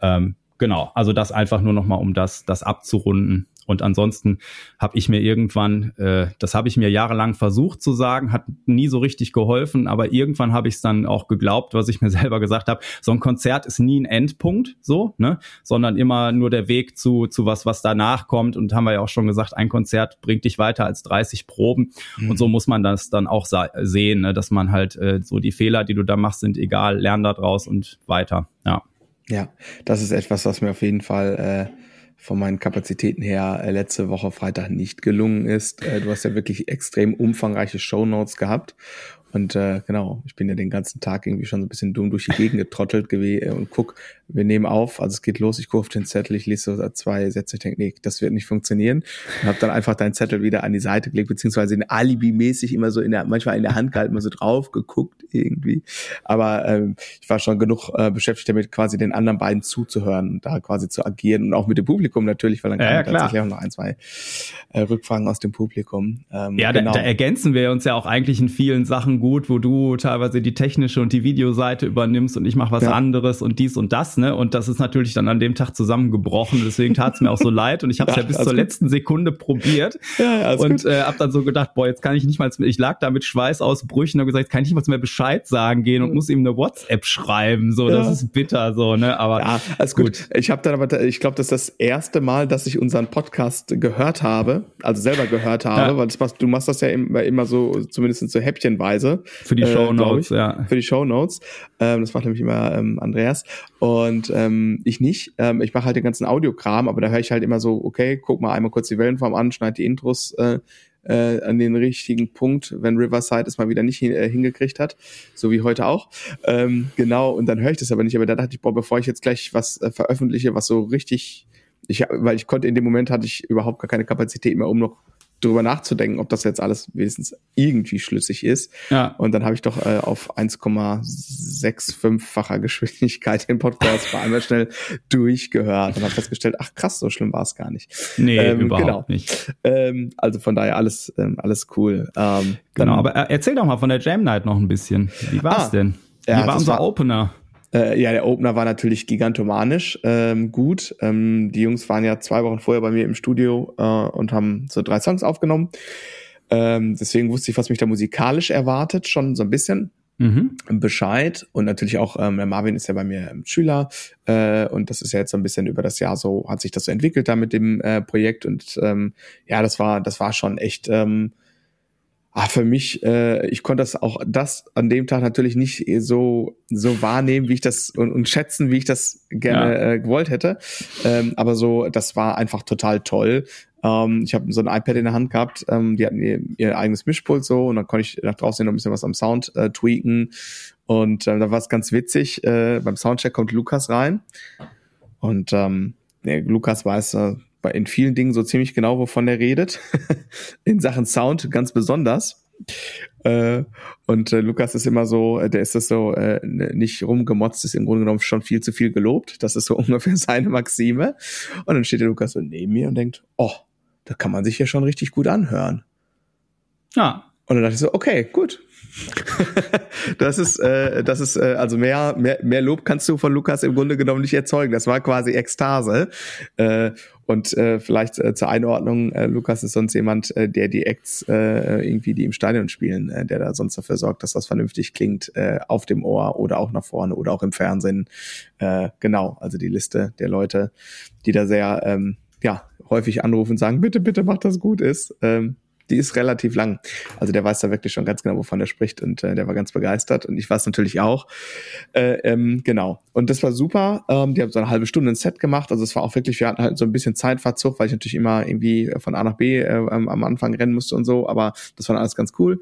B: Ähm, genau, also das einfach nur nochmal, um das, das abzurunden. Und ansonsten habe ich mir irgendwann, äh, das habe ich mir jahrelang versucht zu sagen, hat nie so richtig geholfen, aber irgendwann habe ich es dann auch geglaubt, was ich mir (laughs) selber gesagt habe. So ein Konzert ist nie ein Endpunkt, so, ne, sondern immer nur der Weg zu, zu was, was danach kommt. Und haben wir ja auch schon gesagt, ein Konzert bringt dich weiter als 30 Proben. Mhm. Und so muss man das dann auch sehen, ne, dass man halt äh, so die Fehler, die du da machst, sind egal, lern da draus und weiter. Ja.
A: Ja, das ist etwas, was mir auf jeden Fall äh, von meinen Kapazitäten her äh, letzte Woche Freitag nicht gelungen ist. Äh, du hast ja wirklich extrem umfangreiche Show Notes gehabt und äh, genau, ich bin ja den ganzen Tag irgendwie schon so ein bisschen dumm durch die Gegend getrottelt gewesen und guck, wir nehmen auf, also es geht los, ich gucke auf den Zettel, ich lese so zwei Sätze, ich denke, nee, das wird nicht funktionieren. Und habe dann einfach deinen Zettel wieder an die Seite gelegt, beziehungsweise in Alibi-mäßig immer so in der, manchmal in der Hand gehalten, mal so drauf geguckt irgendwie. Aber ähm, ich war schon genug äh, beschäftigt damit, quasi den anderen beiden zuzuhören und da quasi zu agieren und auch mit dem Publikum natürlich, weil dann
B: kann ja,
A: tatsächlich auch noch ein, zwei äh, Rückfragen aus dem Publikum.
B: Ähm, ja, genau. da, da ergänzen wir uns ja auch eigentlich in vielen Sachen gut, wo du teilweise die technische und die Videoseite übernimmst und ich mache was ja. anderes und dies und das, ne? Und das ist natürlich dann an dem Tag zusammengebrochen. Deswegen tat es mir auch so (laughs) leid und ich habe es ja, ja, bis zur gut. letzten Sekunde probiert ja, und äh, habe dann so gedacht, boah, jetzt kann ich nicht mal, ich lag da mit Schweißausbrüchen und gesagt, jetzt kann ich nicht mal mehr Bescheid sagen gehen und muss ihm eine WhatsApp schreiben. So, das ist bitter, so, ne? Aber
A: ja, alles gut. gut. Ich habe dann aber, ich glaube, das ist das erste Mal, dass ich unseren Podcast gehört habe, also selber gehört habe, weil das du machst das ja immer, immer so, zumindest so häppchenweise.
B: Für die Show Notes, äh, ja.
A: Für die Show Notes. Ähm, das macht nämlich immer ähm, Andreas. Und ähm, ich nicht. Ähm, ich mache halt den ganzen Audiokram, aber da höre ich halt immer so, okay, guck mal einmal kurz die Wellenform an, schneid die Intros äh, äh, an den richtigen Punkt, wenn Riverside es mal wieder nicht hin, äh, hingekriegt hat, so wie heute auch. Ähm, genau, und dann höre ich das aber nicht. Aber da dachte ich, boah, bevor ich jetzt gleich was äh, veröffentliche, was so richtig, ich, weil ich konnte in dem Moment hatte ich überhaupt gar keine Kapazität mehr, um noch drüber nachzudenken, ob das jetzt alles wenigstens irgendwie schlüssig ist. Ja. Und dann habe ich doch äh, auf 1,65-facher Geschwindigkeit den Podcast mal einmal schnell durchgehört und habe festgestellt, ach krass, so schlimm war es gar nicht.
B: Nee, ähm, überhaupt genau. nicht.
A: Ähm, also von daher alles, ähm, alles cool.
B: Ähm, genau, aber äh, erzähl doch mal von der Jam Night noch ein bisschen. Wie war's ah, denn? Wie ja, war unser war, Opener?
A: Äh, ja, der Opener war natürlich gigantomanisch ähm, gut. Ähm, die Jungs waren ja zwei Wochen vorher bei mir im Studio äh, und haben so drei Songs aufgenommen. Ähm, deswegen wusste ich, was mich da musikalisch erwartet, schon so ein bisschen. Mhm. Bescheid und natürlich auch ähm, der Marvin ist ja bei mir ähm, Schüler äh, und das ist ja jetzt so ein bisschen über das Jahr so hat sich das so entwickelt da mit dem äh, Projekt und ähm, ja das war das war schon echt ähm, ah, für mich, äh, ich konnte das auch das an dem Tag natürlich nicht so so wahrnehmen, wie ich das und, und schätzen, wie ich das gerne ja. äh, gewollt hätte. Ähm, aber so, das war einfach total toll. Ähm, ich habe so ein iPad in der Hand gehabt, ähm, die hatten ihr, ihr eigenes Mischpult so und dann konnte ich nach draußen noch ein bisschen was am Sound äh, tweaken. Und äh, da war es ganz witzig. Äh, beim Soundcheck kommt Lukas rein und ähm, nee, Lukas weiß äh, in vielen Dingen so ziemlich genau, wovon er redet. (laughs) in Sachen Sound ganz besonders. Äh, und äh, Lukas ist immer so, äh, der ist das so nicht rumgemotzt, ist im Grunde genommen schon viel zu viel gelobt. Das ist so (laughs) ungefähr seine Maxime. Und dann steht der Lukas so neben mir und denkt, oh, da kann man sich ja schon richtig gut anhören.
B: Ja.
A: Und dann dachte ich so, okay, gut, (laughs) das ist, äh, das ist, äh, also mehr, mehr, mehr Lob kannst du von Lukas im Grunde genommen nicht erzeugen. Das war quasi Ekstase. Äh, und äh, vielleicht äh, zur Einordnung, äh, Lukas ist sonst jemand, äh, der die Acts äh, irgendwie, die im Stadion spielen, äh, der da sonst dafür sorgt, dass das vernünftig klingt, äh, auf dem Ohr oder auch nach vorne oder auch im Fernsehen. Äh, genau, also die Liste der Leute, die da sehr ähm, ja, häufig anrufen und sagen, bitte, bitte mach das gut ist. Ähm, die ist relativ lang. Also der weiß da wirklich schon ganz genau, wovon er spricht und äh, der war ganz begeistert und ich war es natürlich auch. Äh, ähm, genau. Und das war super. Ähm, die haben so eine halbe Stunde ein Set gemacht. Also es war auch wirklich, wir hatten halt so ein bisschen Zeitverzug, weil ich natürlich immer irgendwie von A nach B äh, am Anfang rennen musste und so, aber das war alles ganz cool.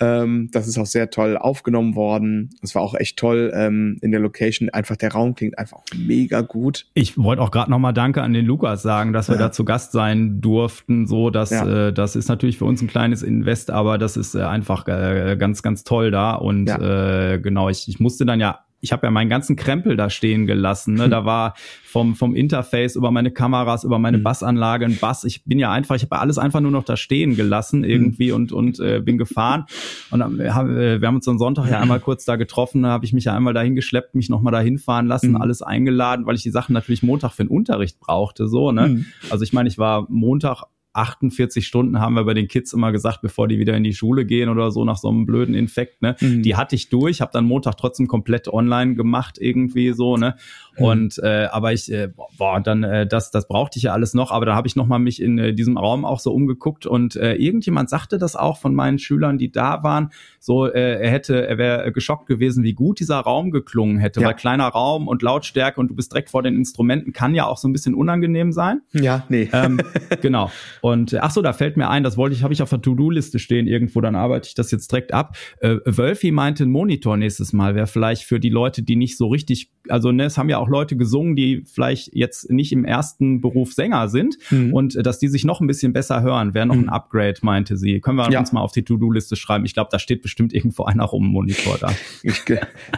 A: Ähm, das ist auch sehr toll aufgenommen worden. Es war auch echt toll ähm, in der Location. Einfach der Raum klingt einfach mega gut.
B: Ich wollte auch gerade nochmal Danke an den Lukas sagen, dass wir ja. da zu Gast sein durften. So, dass ja. äh, das ist natürlich für uns ein kleines Invest, aber das ist äh, einfach äh, ganz, ganz toll da. Und ja. äh, genau, ich, ich musste dann ja ich habe ja meinen ganzen Krempel da stehen gelassen. Ne? Da (laughs) war vom, vom Interface über meine Kameras, über meine mhm. Bassanlage ein Bass. Ich bin ja einfach, ich habe alles einfach nur noch da stehen gelassen irgendwie mhm. und, und äh, bin gefahren. Und dann, wir, haben, äh, wir haben uns am Sonntag ja einmal kurz da getroffen, da habe ich mich ja einmal dahin geschleppt, mich nochmal dahin fahren lassen, mhm. alles eingeladen, weil ich die Sachen natürlich Montag für den Unterricht brauchte. So, ne? Mhm. Also ich meine, ich war Montag 48 Stunden haben wir bei den Kids immer gesagt, bevor die wieder in die Schule gehen oder so nach so einem blöden Infekt, ne? Mhm. Die hatte ich durch, habe dann Montag trotzdem komplett online gemacht irgendwie so, ne? Mhm. Und äh, aber ich, äh, boah, dann äh, das, das brauchte ich ja alles noch, aber da habe ich noch mal mich in äh, diesem Raum auch so umgeguckt und äh, irgendjemand sagte das auch von meinen Schülern, die da waren, so äh, er hätte, er wäre geschockt gewesen, wie gut dieser Raum geklungen hätte, ja. weil kleiner Raum und Lautstärke und du bist direkt vor den Instrumenten kann ja auch so ein bisschen unangenehm sein.
A: Ja, nee.
B: Ähm, (laughs) genau. Und äh, ach so, da fällt mir ein, das wollte ich, habe ich auf der To-Do-Liste stehen irgendwo, dann arbeite ich das jetzt direkt ab. Äh, Wölfi meinte, ein Monitor nächstes Mal wäre vielleicht für die Leute, die nicht so richtig, also ne, es haben ja auch Leute gesungen, die vielleicht jetzt nicht im ersten Beruf Sänger sind mhm. und äh, dass die sich noch ein bisschen besser hören, wäre noch mhm. ein Upgrade, meinte sie. Können wir ja. uns mal auf die To-Do-Liste schreiben. Ich glaube, da steht bestimmt irgendwo einer rum Monitor da. (laughs)
A: Ich,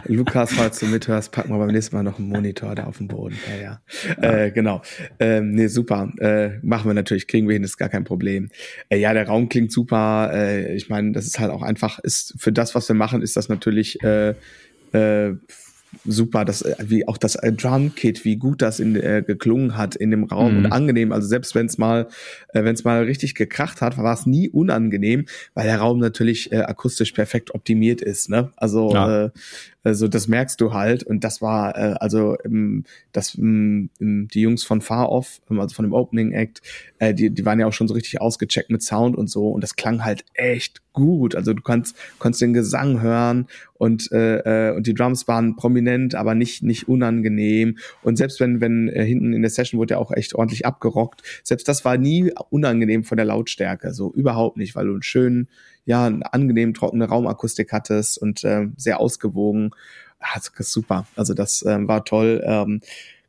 A: Lukas, falls du mithörst, packen wir beim nächsten Mal noch einen Monitor da auf dem Boden. Ja, ja. ja. Äh, genau. Ähm, nee, super. Äh, machen wir natürlich, kriegen wir hin, ist gar kein Problem. Äh, ja, der Raum klingt super. Äh, ich meine, das ist halt auch einfach, ist für das, was wir machen, ist das natürlich äh, äh, super, das, äh, wie auch das äh, Drumkit, wie gut das in, äh, geklungen hat in dem Raum mhm. und angenehm. Also selbst wenn es mal, äh, wenn es mal richtig gekracht hat, war es nie unangenehm, weil der Raum natürlich äh, akustisch perfekt optimiert ist. Ne? Also ja. äh, also das merkst du halt. Und das war äh, also ähm, das ähm, die Jungs von Far Off, ähm, also von dem Opening Act, äh, die die waren ja auch schon so richtig ausgecheckt mit Sound und so. Und das klang halt echt gut. Also du kannst konntest den Gesang hören. Und äh, äh, und die Drums waren prominent, aber nicht nicht unangenehm. Und selbst wenn wenn äh, hinten in der Session wurde ja auch echt ordentlich abgerockt, selbst das war nie unangenehm von der Lautstärke, so überhaupt nicht, weil du einen schönen ja, eine angenehm trockene Raumakustik hattest und äh, sehr ausgewogen. Ist super. Also das äh, war toll. Ähm,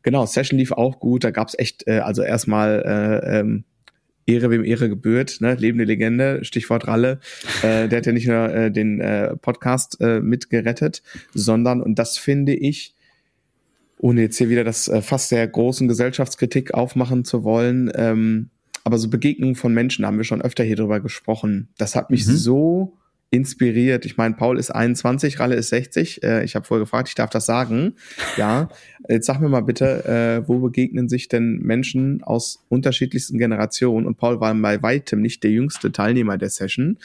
A: genau, Session lief auch gut. Da gab's echt, äh, also erstmal äh, ähm, Ehre wem Ehre gebührt, ne? lebende Legende, Stichwort Ralle. Äh, der hat ja nicht nur äh, den äh, Podcast äh, mitgerettet, sondern, und das finde ich, ohne jetzt hier wieder das äh, fast der großen Gesellschaftskritik aufmachen zu wollen, ähm, aber so Begegnungen von Menschen haben wir schon öfter hier drüber gesprochen. Das hat mich mhm. so inspiriert. Ich meine, Paul ist 21, Ralle ist 60. Äh, ich habe vorher gefragt, ich darf das sagen. Ja, (laughs) jetzt sag mir mal bitte, äh, wo begegnen sich denn Menschen aus unterschiedlichsten Generationen? Und Paul war bei weitem nicht der jüngste Teilnehmer der Session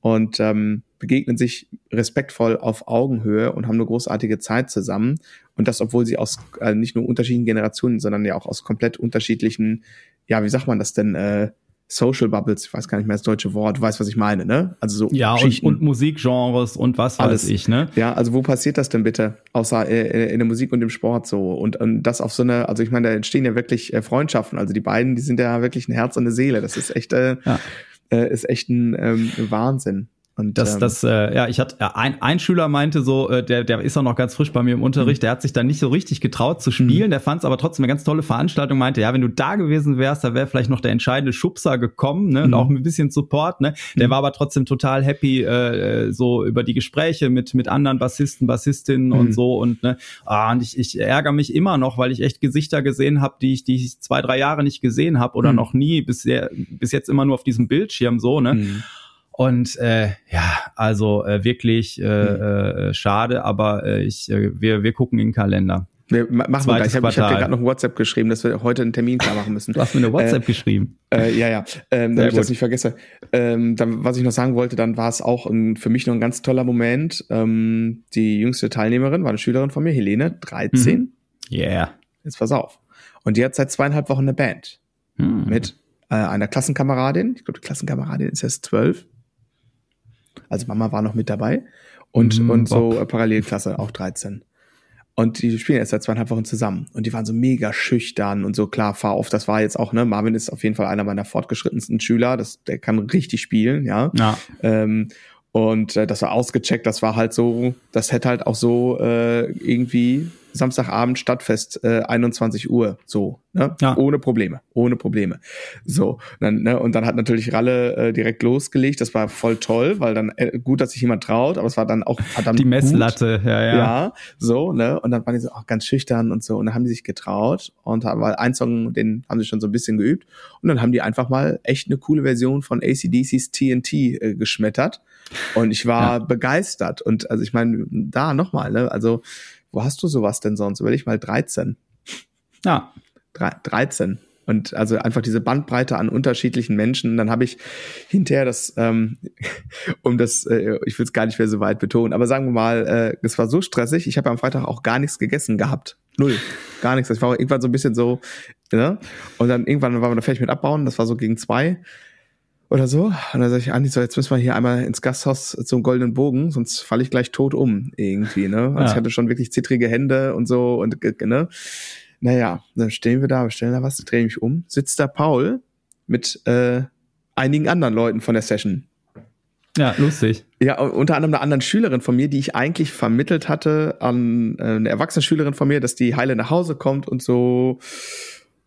A: und ähm, begegnen sich respektvoll auf Augenhöhe und haben eine großartige Zeit zusammen. Und das, obwohl sie aus äh, nicht nur unterschiedlichen Generationen, sondern ja auch aus komplett unterschiedlichen ja, wie sagt man das denn, äh, Social Bubbles, ich weiß gar nicht mehr das deutsche Wort, du weißt, was ich meine, ne?
B: Also so ja, und, und, Musikgenres und was Alles. weiß ich, ne?
A: Ja, also wo passiert das denn bitte? Außer äh, in der Musik und im Sport so. Und, und das auf so eine, also ich meine, da entstehen ja wirklich äh, Freundschaften. Also die beiden, die sind ja wirklich ein Herz und eine Seele. Das ist echt, äh, ja. äh, ist echt ein ähm, Wahnsinn.
B: Und, das, ähm, das, äh, ja, ich hatte äh, ein, ein Schüler meinte so, äh, der, der ist auch noch ganz frisch bei mir im Unterricht, mhm. der hat sich da nicht so richtig getraut zu spielen, mhm. der fand es aber trotzdem eine ganz tolle Veranstaltung, meinte, ja, wenn du da gewesen wärst, da wäre vielleicht noch der entscheidende Schubser gekommen, ne, und mhm. auch ein bisschen Support, ne. Der war aber trotzdem total happy, äh, so über die Gespräche mit mit anderen Bassisten, Bassistinnen und so und ne, ah, und ich, ich ärgere mich immer noch, weil ich echt Gesichter gesehen habe, die ich die ich zwei drei Jahre nicht gesehen habe oder noch nie bisher bis jetzt immer nur auf diesem Bildschirm so, ne. Und äh, ja, also äh, wirklich äh, mhm. äh, schade, aber äh, ich, äh, wir, wir gucken in den Kalender.
A: Wir machen wir gleich. Ich habe hab dir gerade noch ein WhatsApp geschrieben, dass wir heute einen Termin klar machen müssen.
B: Du hast mir eine WhatsApp äh, geschrieben.
A: Äh, ja, ja. Ähm, damit ich das nicht vergesse. Ähm, dann, was ich noch sagen wollte, dann war es auch ein, für mich noch ein ganz toller Moment. Ähm, die jüngste Teilnehmerin war eine Schülerin von mir, Helene, 13. Mhm.
B: Yeah.
A: Jetzt pass auf. Und die hat seit zweieinhalb Wochen eine Band. Mhm. Mit äh, einer Klassenkameradin. Ich glaube, die Klassenkameradin ist jetzt zwölf. Also Mama war noch mit dabei. Und, mm, und so äh, Parallelklasse, auch 13. Und die spielen jetzt seit zweieinhalb Wochen zusammen. Und die waren so mega schüchtern und so klar, fahr auf. Das war jetzt auch, ne, Marvin ist auf jeden Fall einer meiner fortgeschrittensten Schüler. Das, der kann richtig spielen, ja. ja. Ähm, und äh, das war ausgecheckt, das war halt so, das hätte halt auch so äh, irgendwie Samstagabend Stadtfest, äh, 21 Uhr, so, ne? Ja. Ohne Probleme, ohne Probleme. So, dann, ne? und dann hat natürlich Ralle äh, direkt losgelegt. Das war voll toll, weil dann äh, gut, dass sich jemand traut, aber es war dann auch verdammt
B: die Messlatte,
A: gut.
B: ja, ja,
A: ja, so, ne? Und dann waren die so auch ganz schüchtern und so, und dann haben die sich getraut und haben, weil ein Song, den haben sie schon so ein bisschen geübt, und dann haben die einfach mal echt eine coole Version von ACDC's TNT äh, geschmettert. Und ich war ja. begeistert. Und also ich meine, da nochmal, ne? Also, wo hast du sowas denn sonst? Überleg mal 13.
B: Ja.
A: 13. Und also einfach diese Bandbreite an unterschiedlichen Menschen. Dann habe ich hinterher das, ähm, (laughs) um das, äh, ich will es gar nicht mehr so weit betonen, aber sagen wir mal, äh, es war so stressig, ich habe am Freitag auch gar nichts gegessen gehabt. Null. Gar nichts. Ich war irgendwann so ein bisschen so, ne? Und dann irgendwann waren wir da fertig mit abbauen, das war so gegen zwei oder so. Und dann sage ich, Andi, so jetzt müssen wir hier einmal ins Gasthaus zum Goldenen Bogen, sonst falle ich gleich tot um irgendwie, ne? Also ja. ich hatte schon wirklich zittrige Hände und so und ne? Naja, dann stehen wir da, bestellen da was, drehe mich um, sitzt da Paul mit äh, einigen anderen Leuten von der Session.
B: Ja, lustig.
A: Ja, unter anderem einer anderen Schülerin von mir, die ich eigentlich vermittelt hatte an äh, eine erwachsene Schülerin von mir, dass die heile nach Hause kommt und so.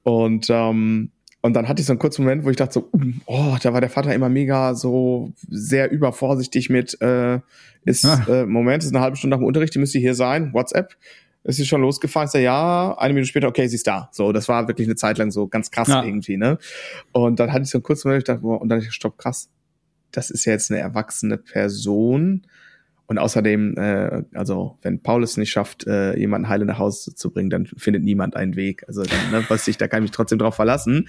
A: Und ähm, und dann hatte ich so einen kurzen Moment, wo ich dachte so, oh, da war der Vater immer mega so sehr übervorsichtig mit, äh, ist, ah. äh, Moment, ist eine halbe Stunde nach dem Unterricht, die müsste hier sein, WhatsApp. Ist sie schon losgefahren? Ich sage, ja, eine Minute später, okay, sie ist da. So, das war wirklich eine Zeit lang so ganz krass ja. irgendwie, ne? Und dann hatte ich so einen kurzen Moment, ich dachte, und dann ich, stopp, krass. Das ist ja jetzt eine erwachsene Person und außerdem, äh, also wenn Paul es nicht schafft, äh, jemanden heile nach Hause zu bringen, dann findet niemand einen Weg. Also dann, ne, was ich, da kann ich mich trotzdem drauf verlassen.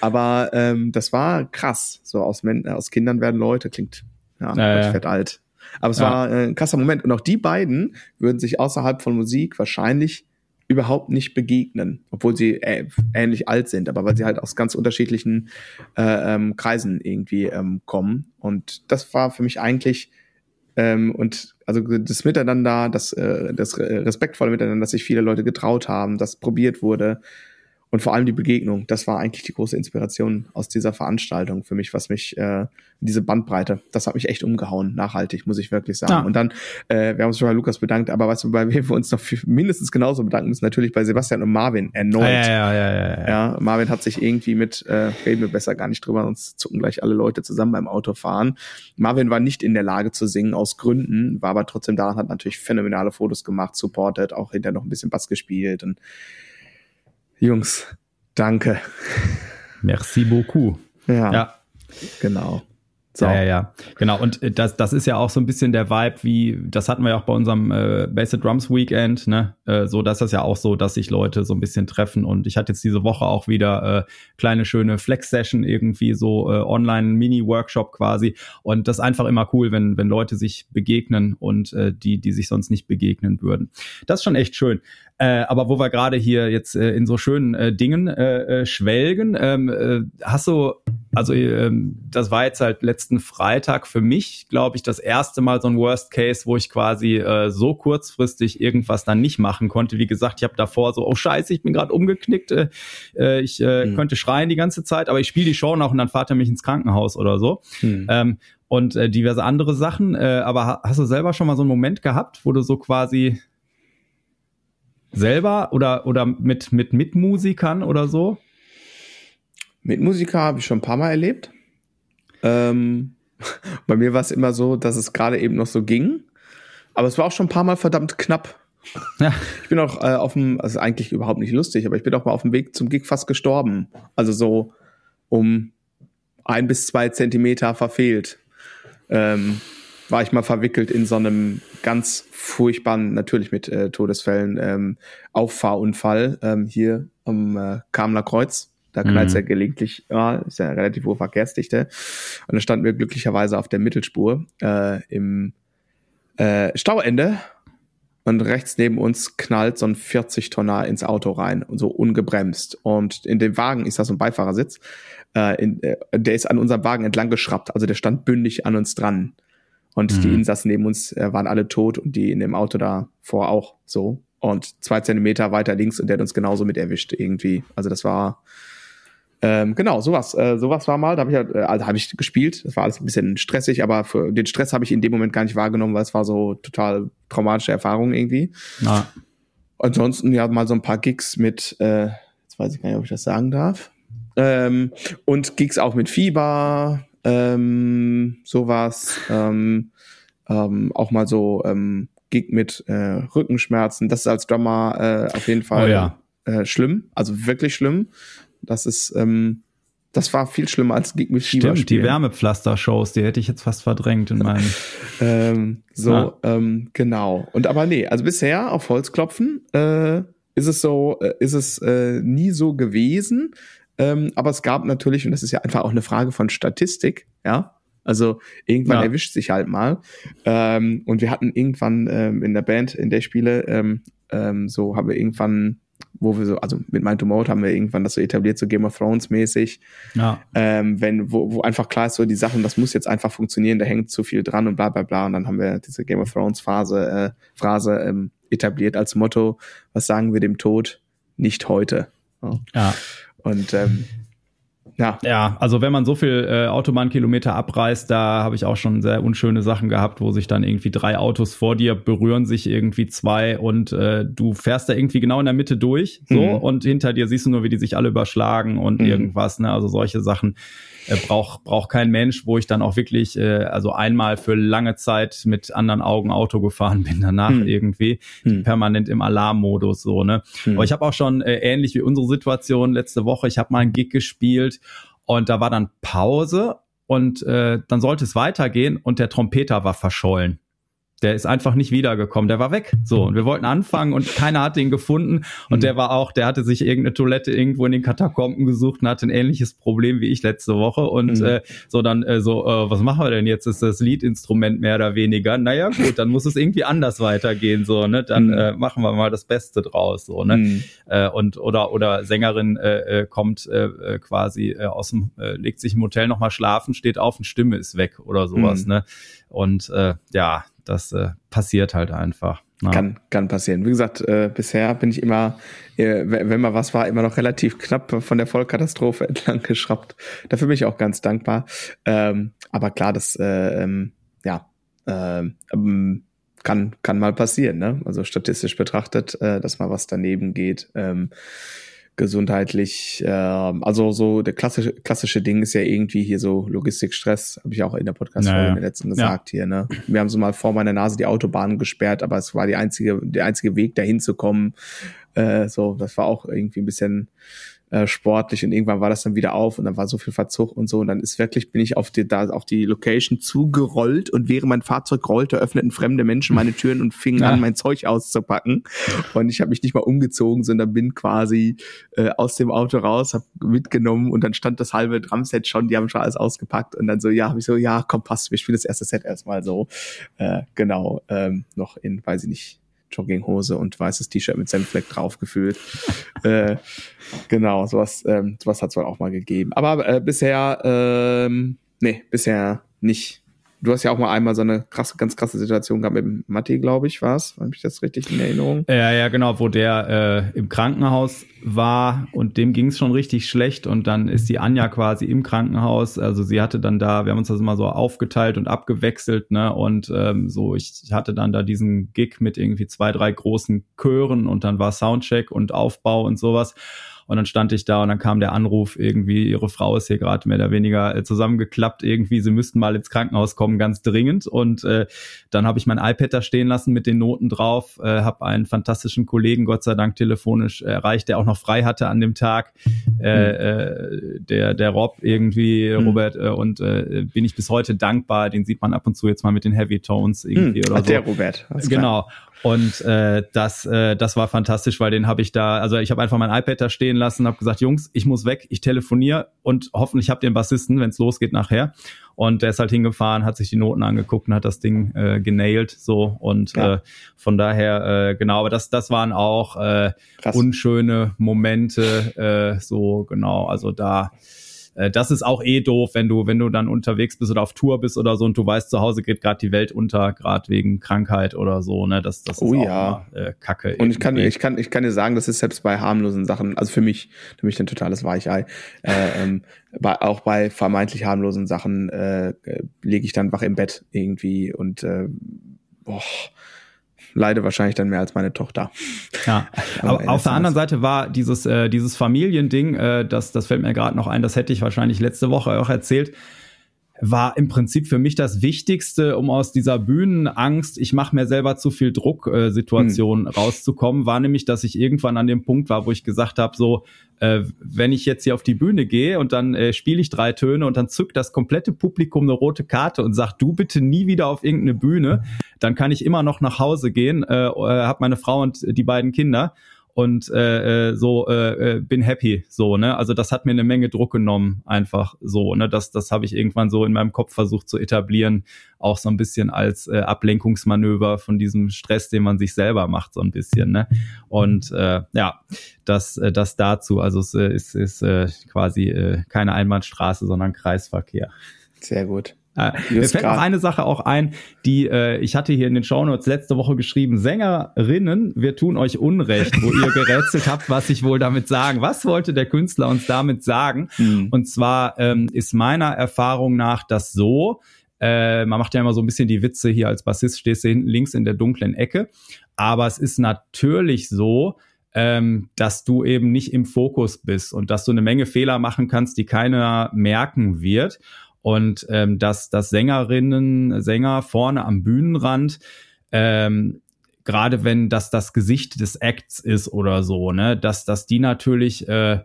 A: Aber ähm, das war krass. So aus, Men aus Kindern werden Leute, klingt, ja, ja, ja. werd alt. Aber es ja. war äh, ein krasser Moment. Und auch die beiden würden sich außerhalb von Musik wahrscheinlich überhaupt nicht begegnen, obwohl sie äh, ähnlich alt sind, aber weil sie halt aus ganz unterschiedlichen äh, ähm, Kreisen irgendwie ähm, kommen. Und das war für mich eigentlich ähm, und also das Miteinander, das, äh, das respektvolle Miteinander, dass sich viele Leute getraut haben, das probiert wurde, und vor allem die Begegnung, das war eigentlich die große Inspiration aus dieser Veranstaltung für mich, was mich, äh, diese Bandbreite, das hat mich echt umgehauen, nachhaltig, muss ich wirklich sagen. Ja. Und dann, äh, wir haben uns schon bei Lukas bedankt, aber du, bei wem wir uns noch mindestens genauso bedanken müssen, natürlich bei Sebastian und Marvin erneut. Ja,
B: ja, ja, ja, ja.
A: ja Marvin hat sich irgendwie mit, äh, reden wir besser gar nicht drüber, sonst zucken gleich alle Leute zusammen beim Autofahren. Marvin war nicht in der Lage zu singen aus Gründen, war aber trotzdem daran, hat natürlich phänomenale Fotos gemacht, supported, auch hinterher noch ein bisschen Bass gespielt und Jungs, danke.
B: Merci beaucoup.
A: Ja. ja. Genau.
B: So. Ja, ja, ja, genau. Und äh, das, das ist ja auch so ein bisschen der Vibe, wie das hatten wir ja auch bei unserem äh, Basic Drums Weekend, ne? Äh, so, das ist ja auch so, dass sich Leute so ein bisschen treffen. Und ich hatte jetzt diese Woche auch wieder äh, kleine schöne Flex-Session irgendwie so äh, online Mini-Workshop quasi. Und das ist einfach immer cool, wenn wenn Leute sich begegnen und äh, die die sich sonst nicht begegnen würden. Das ist schon echt schön. Äh, aber wo wir gerade hier jetzt äh, in so schönen äh, Dingen äh, äh, schwelgen, ähm, äh, hast du, also ähm, das war jetzt halt letzten Freitag für mich, glaube ich, das erste Mal so ein Worst Case, wo ich quasi äh, so kurzfristig irgendwas dann nicht machen konnte. Wie gesagt, ich habe davor so, oh scheiße, ich bin gerade umgeknickt, äh, äh, ich äh, mhm. könnte schreien die ganze Zeit, aber ich spiele die Show noch und dann fahrt er mich ins Krankenhaus oder so. Mhm. Ähm, und äh, diverse andere Sachen. Äh, aber hast du selber schon mal so einen Moment gehabt, wo du so quasi selber oder, oder mit, mit Mitmusikern oder so?
A: Mitmusiker habe ich schon ein paar Mal erlebt. Ähm, (laughs) bei mir war es immer so, dass es gerade eben noch so ging. Aber es war auch schon ein paar Mal verdammt knapp. Ja. Ich bin auch äh, auf dem, also eigentlich überhaupt nicht lustig, aber ich bin auch mal auf dem Weg zum Gig fast gestorben. Also so um ein bis zwei Zentimeter verfehlt. Ähm, war ich mal verwickelt in so einem ganz furchtbaren, natürlich mit äh, Todesfällen, ähm, Auffahrunfall ähm, hier am äh, Kamler Kreuz. Da knallt es mhm. ja gelegentlich, ja, ist ja relativ hohe Verkehrsdichte. Und da standen wir glücklicherweise auf der Mittelspur äh, im äh, Stauende und rechts neben uns knallt so ein 40 Tonner ins Auto rein und so ungebremst. Und in dem Wagen ist da so ein Beifahrersitz, äh, in, äh, der ist an unserem Wagen entlang geschraubt, also der stand bündig an uns dran. Und mhm. die Insassen neben uns äh, waren alle tot und die in dem Auto davor auch so. Und zwei Zentimeter weiter links und der hat uns genauso mit erwischt irgendwie. Also das war ähm, genau sowas. Äh, sowas war mal. Da habe ich halt, äh, also habe ich gespielt. Das war alles ein bisschen stressig, aber für den Stress habe ich in dem Moment gar nicht wahrgenommen, weil es war so total traumatische Erfahrung irgendwie.
B: Ja.
A: ansonsten ja mal so ein paar Gigs mit, äh, jetzt weiß ich gar nicht, ob ich das sagen darf. Ähm, und Gigs auch mit Fieber, ähm, sowas. Ähm, ähm, auch mal so ähm, Gig mit äh, Rückenschmerzen. Das ist als Drummer äh, auf jeden Fall
B: oh, ja.
A: äh, schlimm, also wirklich schlimm. Das ist, ähm, das war viel schlimmer als Gig mit Fieber.
B: Stimmt, die Wärmepflaster-Shows, die hätte ich jetzt fast verdrängt in meinem. (laughs)
A: ähm, so, ja. ähm, genau. Und aber nee, also bisher auf Holzklopfen äh, ist es so, äh, ist es äh, nie so gewesen. Ähm, aber es gab natürlich, und das ist ja einfach auch eine Frage von Statistik, ja. Also irgendwann ja. erwischt sich halt mal. Ähm, und wir hatten irgendwann ähm, in der Band, in der ich spiele, ähm, ähm, so haben wir irgendwann wo wir so, also mit Mind to Mode haben wir irgendwann das so etabliert, so Game of Thrones mäßig. Ja. Ähm, wenn, wo, wo einfach klar ist, so die Sachen, das muss jetzt einfach funktionieren, da hängt zu viel dran und bla bla bla. Und dann haben wir diese Game of Thrones Phase, äh, Phrase ähm, etabliert als Motto, was sagen wir dem Tod? Nicht heute.
B: Ja. ja.
A: Und ähm, ja.
B: Ja, also wenn man so viel äh, Autobahnkilometer abreißt, da habe ich auch schon sehr unschöne Sachen gehabt, wo sich dann irgendwie drei Autos vor dir berühren sich irgendwie zwei und äh, du fährst da irgendwie genau in der Mitte durch, so mhm. und hinter dir siehst du nur, wie die sich alle überschlagen und mhm. irgendwas, ne? Also solche Sachen äh, braucht braucht kein Mensch, wo ich dann auch wirklich äh, also einmal für lange Zeit mit anderen Augen Auto gefahren bin danach hm. irgendwie hm. permanent im Alarmmodus so ne. Hm. Aber ich habe auch schon äh, ähnlich wie unsere Situation letzte Woche. Ich habe mal einen Gig gespielt und da war dann Pause und äh, dann sollte es weitergehen und der Trompeter war verschollen. Der ist einfach nicht wiedergekommen. Der war weg. So. Und wir wollten anfangen und keiner hat ihn gefunden. Und mhm. der war auch, der hatte sich irgendeine Toilette irgendwo in den Katakomben gesucht und hatte ein ähnliches Problem wie ich letzte Woche. Und mhm. äh, so dann äh, so, äh, was machen wir denn jetzt? Ist das Liedinstrument mehr oder weniger? Naja, gut, dann muss es irgendwie anders weitergehen. So, ne? Dann mhm. äh, machen wir mal das Beste draus. So, ne? Mhm. Äh, und oder oder Sängerin äh, äh kommt äh, äh, quasi äh, aus dem, äh, legt sich im Hotel nochmal schlafen, steht auf und Stimme ist weg oder sowas. Mhm. Ne? Und äh, ja, das äh, passiert halt einfach.
A: Ja. Kann, kann passieren. Wie gesagt, äh, bisher bin ich immer, äh, wenn mal was war, immer noch relativ knapp von der Vollkatastrophe (laughs) entlang geschraubt. Dafür bin ich auch ganz dankbar. Ähm, aber klar, das, äh, ähm, ja, ähm, ähm, kann, kann mal passieren, ne? Also statistisch betrachtet, äh, dass mal was daneben geht. Ähm, gesundheitlich. Äh, also so der klassische klassische Ding ist ja irgendwie hier so Logistikstress, habe ich auch in der Podcast-Folge naja. letzten gesagt ja. hier. Ne, wir haben so mal vor meiner Nase die Autobahn gesperrt, aber es war die einzige der einzige Weg dahin zu kommen. Äh, so, das war auch irgendwie ein bisschen äh, sportlich und irgendwann war das dann wieder auf und dann war so viel Verzug und so. Und dann ist wirklich, bin ich auf die, da auf die Location zugerollt und während mein Fahrzeug rollte, öffneten fremde Menschen meine Türen und fingen ja. an, mein Zeug auszupacken. Und ich habe mich nicht mal umgezogen, sondern bin quasi äh, aus dem Auto raus, habe mitgenommen und dann stand das halbe Drumset schon, die haben schon alles ausgepackt und dann so, ja, habe ich so, ja, komm, passt, wir spielen das erste Set erstmal so, äh, genau, ähm, noch in, weiß ich nicht, Jogginghose und weißes T-Shirt mit Senfleck drauf gefühlt. (laughs) äh, genau, sowas, ähm, sowas hat es wohl auch mal gegeben. Aber äh, bisher, ähm, nee, bisher nicht. Du hast ja auch mal einmal so eine krasse, ganz krasse Situation gehabt mit Matti, glaube ich, war es. Habe ich das richtig in Erinnerung?
B: Ja, ja, genau, wo der äh, im Krankenhaus war und dem ging es schon richtig schlecht und dann ist die Anja quasi im Krankenhaus. Also sie hatte dann da, wir haben uns das immer so aufgeteilt und abgewechselt, ne? Und ähm, so, ich hatte dann da diesen Gig mit irgendwie zwei, drei großen Chören und dann war Soundcheck und Aufbau und sowas. Und dann stand ich da und dann kam der Anruf, irgendwie, ihre Frau ist hier gerade mehr oder weniger äh, zusammengeklappt, irgendwie, sie müssten mal ins Krankenhaus kommen, ganz dringend. Und äh, dann habe ich mein iPad da stehen lassen mit den Noten drauf, äh, habe einen fantastischen Kollegen, Gott sei Dank, telefonisch erreicht, der auch noch frei hatte an dem Tag. Äh, äh, der, der Rob irgendwie, mhm. Robert, äh, und äh, bin ich bis heute dankbar. Den sieht man ab und zu jetzt mal mit den Heavy Tones irgendwie mhm. oder Ach, so.
A: Der Robert.
B: Genau. Und äh, das, äh, das war fantastisch, weil den habe ich da, also ich habe einfach mein iPad da stehen lassen, habe gesagt, Jungs, ich muss weg, ich telefoniere und hoffentlich habt ihr einen Bassisten, wenn es losgeht nachher. Und der ist halt hingefahren, hat sich die Noten angeguckt und hat das Ding äh, genailt so und ja. äh, von daher äh, genau, aber das das waren auch äh, unschöne Momente äh, so genau, also da äh, das ist auch eh doof, wenn du, wenn du dann unterwegs bist oder auf Tour bist oder so und du weißt, zu Hause geht gerade die Welt unter, gerade wegen Krankheit oder so, ne? Das, das
A: oh, ist auch ja.
B: immer, äh, Kacke.
A: Und ich kann, ich kann, ich kann dir sagen, das ist selbst bei harmlosen Sachen, also für mich, für mich ein totales Weichei. Äh, (laughs) ähm, bei, auch bei vermeintlich harmlosen Sachen äh, lege ich dann wach im Bett irgendwie und äh, boah, leide wahrscheinlich dann mehr als meine Tochter.
B: Ja, (laughs) aber auf der anderen Seite war dieses, äh, dieses Familiending, äh, das, das fällt mir gerade noch ein, das hätte ich wahrscheinlich letzte Woche auch erzählt war im Prinzip für mich das Wichtigste, um aus dieser Bühnenangst, ich mache mir selber zu viel Druck äh, Situation hm. rauszukommen, war nämlich, dass ich irgendwann an dem Punkt war, wo ich gesagt habe, so, äh, wenn ich jetzt hier auf die Bühne gehe und dann äh, spiele ich drei Töne und dann zückt das komplette Publikum eine rote Karte und sagt, du bitte nie wieder auf irgendeine Bühne, dann kann ich immer noch nach Hause gehen, äh, äh, habe meine Frau und die beiden Kinder und äh, äh, so äh, äh, bin happy so ne? Also das hat mir eine Menge Druck genommen einfach so ne? Das das habe ich irgendwann so in meinem Kopf versucht zu etablieren auch so ein bisschen als äh, Ablenkungsmanöver von diesem Stress den man sich selber macht so ein bisschen ne? Und äh, ja das äh, das dazu. Also es äh, ist ist äh, quasi äh, keine Einbahnstraße sondern Kreisverkehr.
A: Sehr gut
B: äh, mir fällt noch eine Sache auch ein, die äh, ich hatte hier in den Shownotes letzte Woche geschrieben. Sängerinnen, wir tun euch Unrecht, wo ihr (laughs) gerätselt habt, was ich wohl damit sagen. Was wollte der Künstler uns damit sagen? Mhm. Und zwar ähm, ist meiner Erfahrung nach das so, äh, man macht ja immer so ein bisschen die Witze hier als Bassist, stehst du hinten links in der dunklen Ecke. Aber es ist natürlich so, ähm, dass du eben nicht im Fokus bist und dass du eine Menge Fehler machen kannst, die keiner merken wird und ähm, dass, dass Sängerinnen, Sänger vorne am Bühnenrand ähm, gerade wenn das das Gesicht des Acts ist oder so, ne, dass, dass die natürlich äh,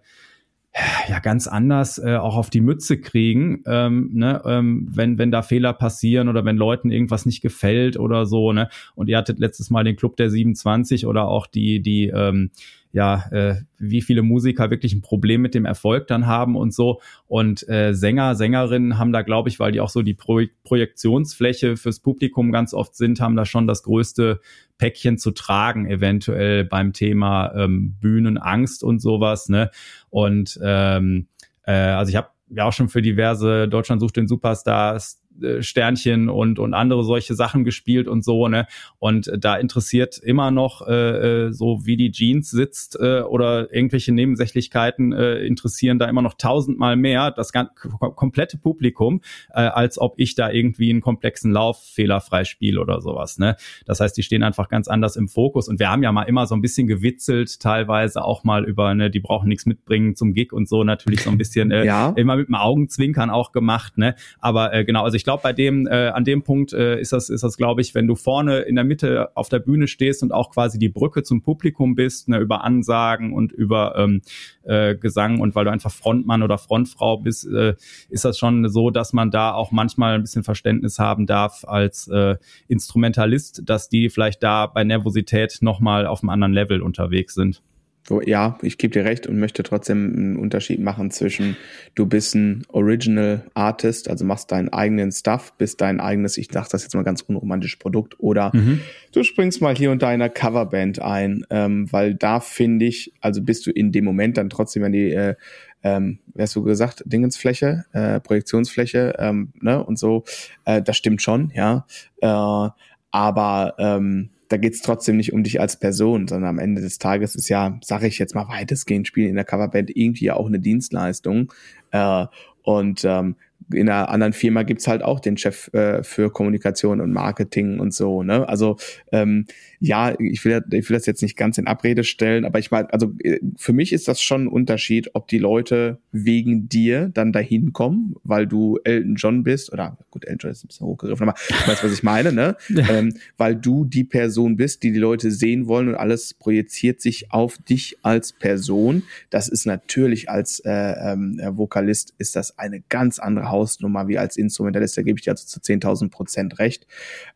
B: ja ganz anders äh, auch auf die Mütze kriegen, ähm, ne, ähm, wenn wenn da Fehler passieren oder wenn Leuten irgendwas nicht gefällt oder so, ne. Und ihr hattet letztes Mal den Club der 27 oder auch die die ähm, ja, äh, wie viele Musiker wirklich ein Problem mit dem Erfolg dann haben und so. Und äh, Sänger, Sängerinnen haben da, glaube ich, weil die auch so die Pro Projektionsfläche fürs Publikum ganz oft sind, haben da schon das größte Päckchen zu tragen, eventuell beim Thema ähm, Bühnenangst und sowas. Ne? Und ähm, äh, also ich habe ja auch schon für diverse Deutschland sucht den Superstars Sternchen und und andere solche Sachen gespielt und so ne? Und da interessiert immer noch äh, äh, so wie die Jeans sitzt äh, oder irgendwelche Nebensächlichkeiten äh, interessieren da immer noch tausendmal mehr das ganze komplette Publikum äh, als ob ich da irgendwie einen komplexen Lauf fehlerfrei spiele oder sowas ne? Das heißt die stehen einfach ganz anders im Fokus. Und wir haben ja mal immer so ein bisschen gewitzelt teilweise auch mal über ne die brauchen nichts mitbringen zum Gig und so natürlich so ein bisschen äh, ja. immer mit dem Augenzwinkern auch gemacht ne? Aber äh, genau also ich glaube, bei dem, äh, an dem Punkt äh, ist das, ist das, glaube ich, wenn du vorne in der Mitte auf der Bühne stehst und auch quasi die Brücke zum Publikum bist, ne, über Ansagen und über ähm, äh, Gesang und weil du einfach Frontmann oder Frontfrau bist, äh, ist das schon so, dass man da auch manchmal ein bisschen Verständnis haben darf als äh, Instrumentalist, dass die vielleicht da bei Nervosität nochmal auf einem anderen Level unterwegs sind
A: wo, ja, ich gebe dir recht und möchte trotzdem einen Unterschied machen zwischen du bist ein Original Artist, also machst deinen eigenen Stuff, bist dein eigenes, ich sag das jetzt mal ganz unromantisch Produkt, oder mhm. du springst mal hier und da in einer Coverband ein, ähm, weil da finde ich, also bist du in dem Moment dann trotzdem an die äh, ähm, wie hast du gesagt, Dingensfläche, äh, Projektionsfläche, ähm, ne, und so, äh, das stimmt schon, ja. Äh, aber ähm, da geht's trotzdem nicht um dich als Person, sondern am Ende des Tages ist ja, sage ich jetzt mal weitestgehend, Spielen in der Coverband irgendwie auch eine Dienstleistung. Äh, und ähm, in einer anderen Firma gibt's halt auch den Chef äh, für Kommunikation und Marketing und so. Ne? Also ähm, ja, ich will, ich will das jetzt nicht ganz in Abrede stellen, aber ich meine, also äh, für mich ist das schon ein Unterschied, ob die Leute wegen dir dann dahin kommen, weil du Elton John bist, oder gut, Elton John ist ein bisschen hochgegriffen, aber du weißt, was ich meine, ne? (laughs) Ähm, weil du die Person bist, die die Leute sehen wollen und alles projiziert sich auf dich als Person. Das ist natürlich als äh, ähm, Vokalist ist das eine ganz andere Hausnummer wie als Instrumentalist, da gebe ich dir also zu 10.000 Prozent recht.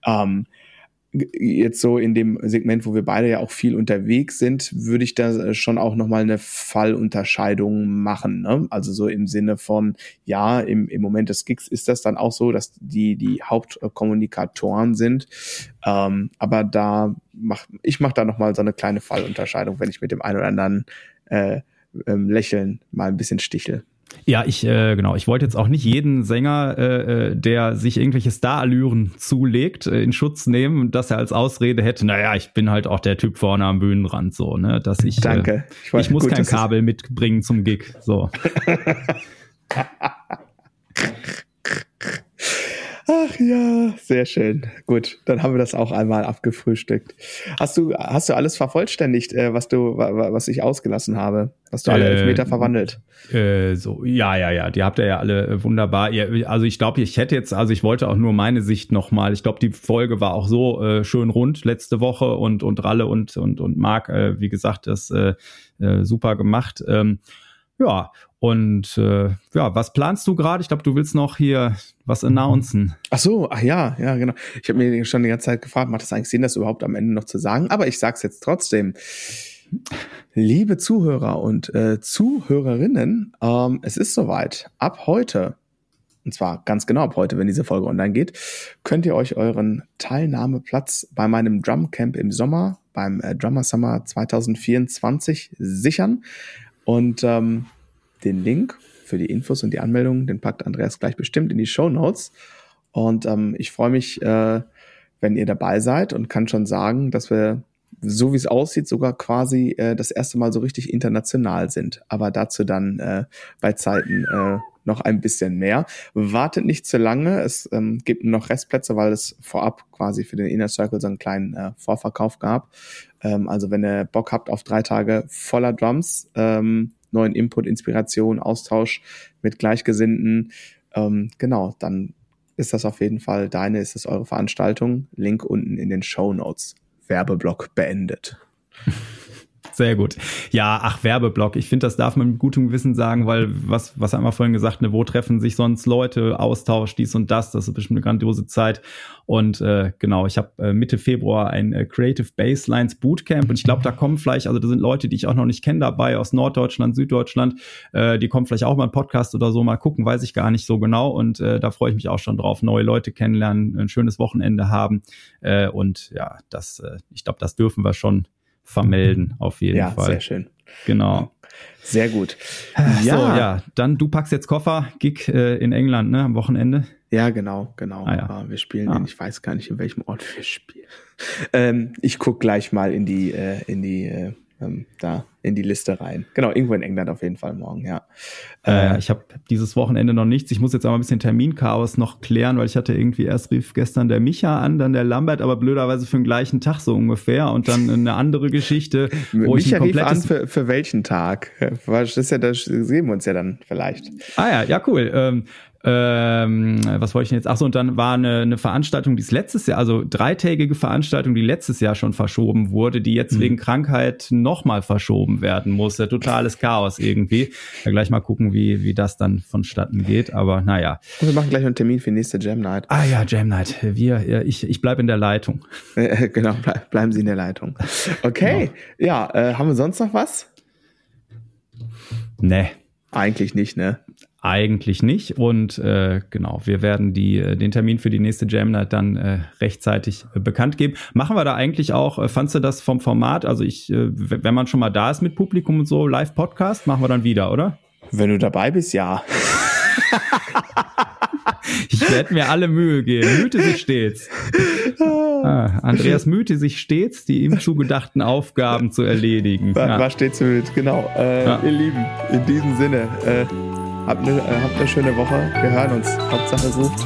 A: Ähm, jetzt so in dem Segment, wo wir beide ja auch viel unterwegs sind, würde ich da schon auch nochmal eine Fallunterscheidung machen. Ne? Also so im Sinne von, ja, im, im Moment des Gigs ist das dann auch so, dass die die Hauptkommunikatoren sind. Ähm, aber da mach ich mache da nochmal so eine kleine Fallunterscheidung, wenn ich mit dem einen oder anderen äh, ähm, Lächeln mal ein bisschen stichel.
B: Ja, ich äh, genau. Ich wollte jetzt auch nicht jeden Sänger, äh, äh, der sich irgendwelche Starallüren zulegt, äh, in Schutz nehmen, dass er als Ausrede hätte. Naja, ich bin halt auch der Typ vorne am Bühnenrand, so ne, dass ich.
A: Äh, Danke.
B: Ich, weiß, ich muss gut, kein Kabel mitbringen zum Gig, so. (laughs)
A: Ach ja, Sehr schön. Gut, dann haben wir das auch einmal abgefrühstückt. Hast du, hast du alles vervollständigt, äh, was du, was ich ausgelassen habe? Hast du alle äh, Elfmeter verwandelt?
B: Äh, so, ja, ja, ja. Die habt ihr ja alle äh, wunderbar. Ihr, also ich glaube, ich hätte jetzt, also ich wollte auch nur meine Sicht nochmal. Ich glaube, die Folge war auch so äh, schön rund letzte Woche und und Ralle und und und Marc, äh, wie gesagt, das äh, äh, super gemacht. Ähm, ja, und äh, ja, was planst du gerade? Ich glaube, du willst noch hier was announcen.
A: Ach so, ach ja, ja, genau. Ich habe mir schon die ganze Zeit gefragt, macht das eigentlich Sinn, das überhaupt am Ende noch zu sagen? Aber ich sag's jetzt trotzdem. Liebe Zuhörer und äh, Zuhörerinnen, ähm, es ist soweit. Ab heute, und zwar ganz genau ab heute, wenn diese Folge online geht, könnt ihr euch euren Teilnahmeplatz bei meinem Drumcamp im Sommer, beim äh, Drummer Summer 2024 sichern. Und ähm, den Link für die Infos und die Anmeldung, den packt Andreas gleich bestimmt in die Show Notes. Und ähm, ich freue mich, äh, wenn ihr dabei seid und kann schon sagen, dass wir, so wie es aussieht, sogar quasi äh, das erste Mal so richtig international sind. Aber dazu dann äh, bei Zeiten äh, noch ein bisschen mehr. Wartet nicht zu lange. Es ähm, gibt noch Restplätze, weil es vorab quasi für den Inner Circle so einen kleinen äh, Vorverkauf gab. Ähm, also wenn ihr Bock habt auf drei Tage voller Drums, ähm, neuen Input, Inspiration, Austausch mit Gleichgesinnten, ähm, genau, dann ist das auf jeden Fall deine, ist es eure Veranstaltung. Link unten in den Show Notes. Werbeblock beendet.
B: Sehr gut. Ja, ach, Werbeblock. Ich finde, das darf man mit gutem Gewissen sagen, weil was, was wir vorhin gesagt, ne, wo treffen sich sonst Leute, Austausch, dies und das, das ist bestimmt eine grandiose Zeit. Und äh, genau, ich habe äh, Mitte Februar ein äh, Creative Baselines Bootcamp und ich glaube, da kommen vielleicht, also da sind Leute, die ich auch noch nicht kenne dabei, aus Norddeutschland, Süddeutschland, äh, die kommen vielleicht auch mal ein Podcast oder so, mal gucken, weiß ich gar nicht so genau. Und äh, da freue ich mich auch schon drauf, neue Leute kennenlernen, ein schönes Wochenende haben. Äh, und ja, das, äh, ich glaube, das dürfen wir schon vermelden, auf jeden ja, Fall.
A: Ja, sehr schön.
B: Genau.
A: Sehr gut.
B: Ja. So, ja, dann du packst jetzt Koffer, Gig äh, in England, ne, am Wochenende.
A: Ja, genau, genau. Ah, ja. Wir spielen ah. den, ich weiß gar nicht, in welchem Ort wir spielen. Ähm, ich guck gleich mal in die, äh, in die äh, ähm, da in die Liste rein. Genau, irgendwo in England auf jeden Fall morgen, ja.
B: Äh, ich habe dieses Wochenende noch nichts. Ich muss jetzt aber ein bisschen Terminchaos noch klären, weil ich hatte irgendwie erst rief gestern der Micha an, dann der Lambert, aber blöderweise für den gleichen Tag so ungefähr und dann eine andere Geschichte, (laughs)
A: wo Micha ich. Rief an für, für welchen Tag? Das ist ja, das sehen wir uns ja dann vielleicht.
B: Ah ja, ja, cool. Ähm, ähm, was wollte ich denn jetzt? Achso, und dann war eine, eine Veranstaltung, die ist letztes Jahr, also dreitägige Veranstaltung, die letztes Jahr schon verschoben wurde, die jetzt mhm. wegen Krankheit nochmal verschoben werden musste. Totales Chaos irgendwie. Ja, gleich mal gucken, wie, wie das dann vonstatten geht. Aber naja.
A: Und wir machen gleich einen Termin für nächste Jam Night.
B: Ah ja, Jam Night. Wir, ich, ich bleibe in der Leitung.
A: genau, bleiben Sie in der Leitung. Okay, genau. ja, äh, haben wir sonst noch was?
B: Nee.
A: Eigentlich nicht, ne?
B: Eigentlich nicht. Und äh, genau, wir werden die, äh, den Termin für die nächste Jam Night dann äh, rechtzeitig äh, bekannt geben. Machen wir da eigentlich auch, äh, fandst du das vom Format? Also ich, äh, wenn man schon mal da ist mit Publikum und so, Live-Podcast, machen wir dann wieder, oder?
A: Wenn du dabei bist, ja. (laughs)
B: ich werde mir alle Mühe geben. Mühte sich stets. (laughs) Ah, Andreas mühte sich stets, die ihm zugedachten Aufgaben zu erledigen.
A: War, ja. war stets bemüht, genau. Äh, ja. Ihr Lieben, in diesem Sinne, äh, Habt eine, äh, habt eine schöne Woche. Wir hören uns. Hauptsache ruft.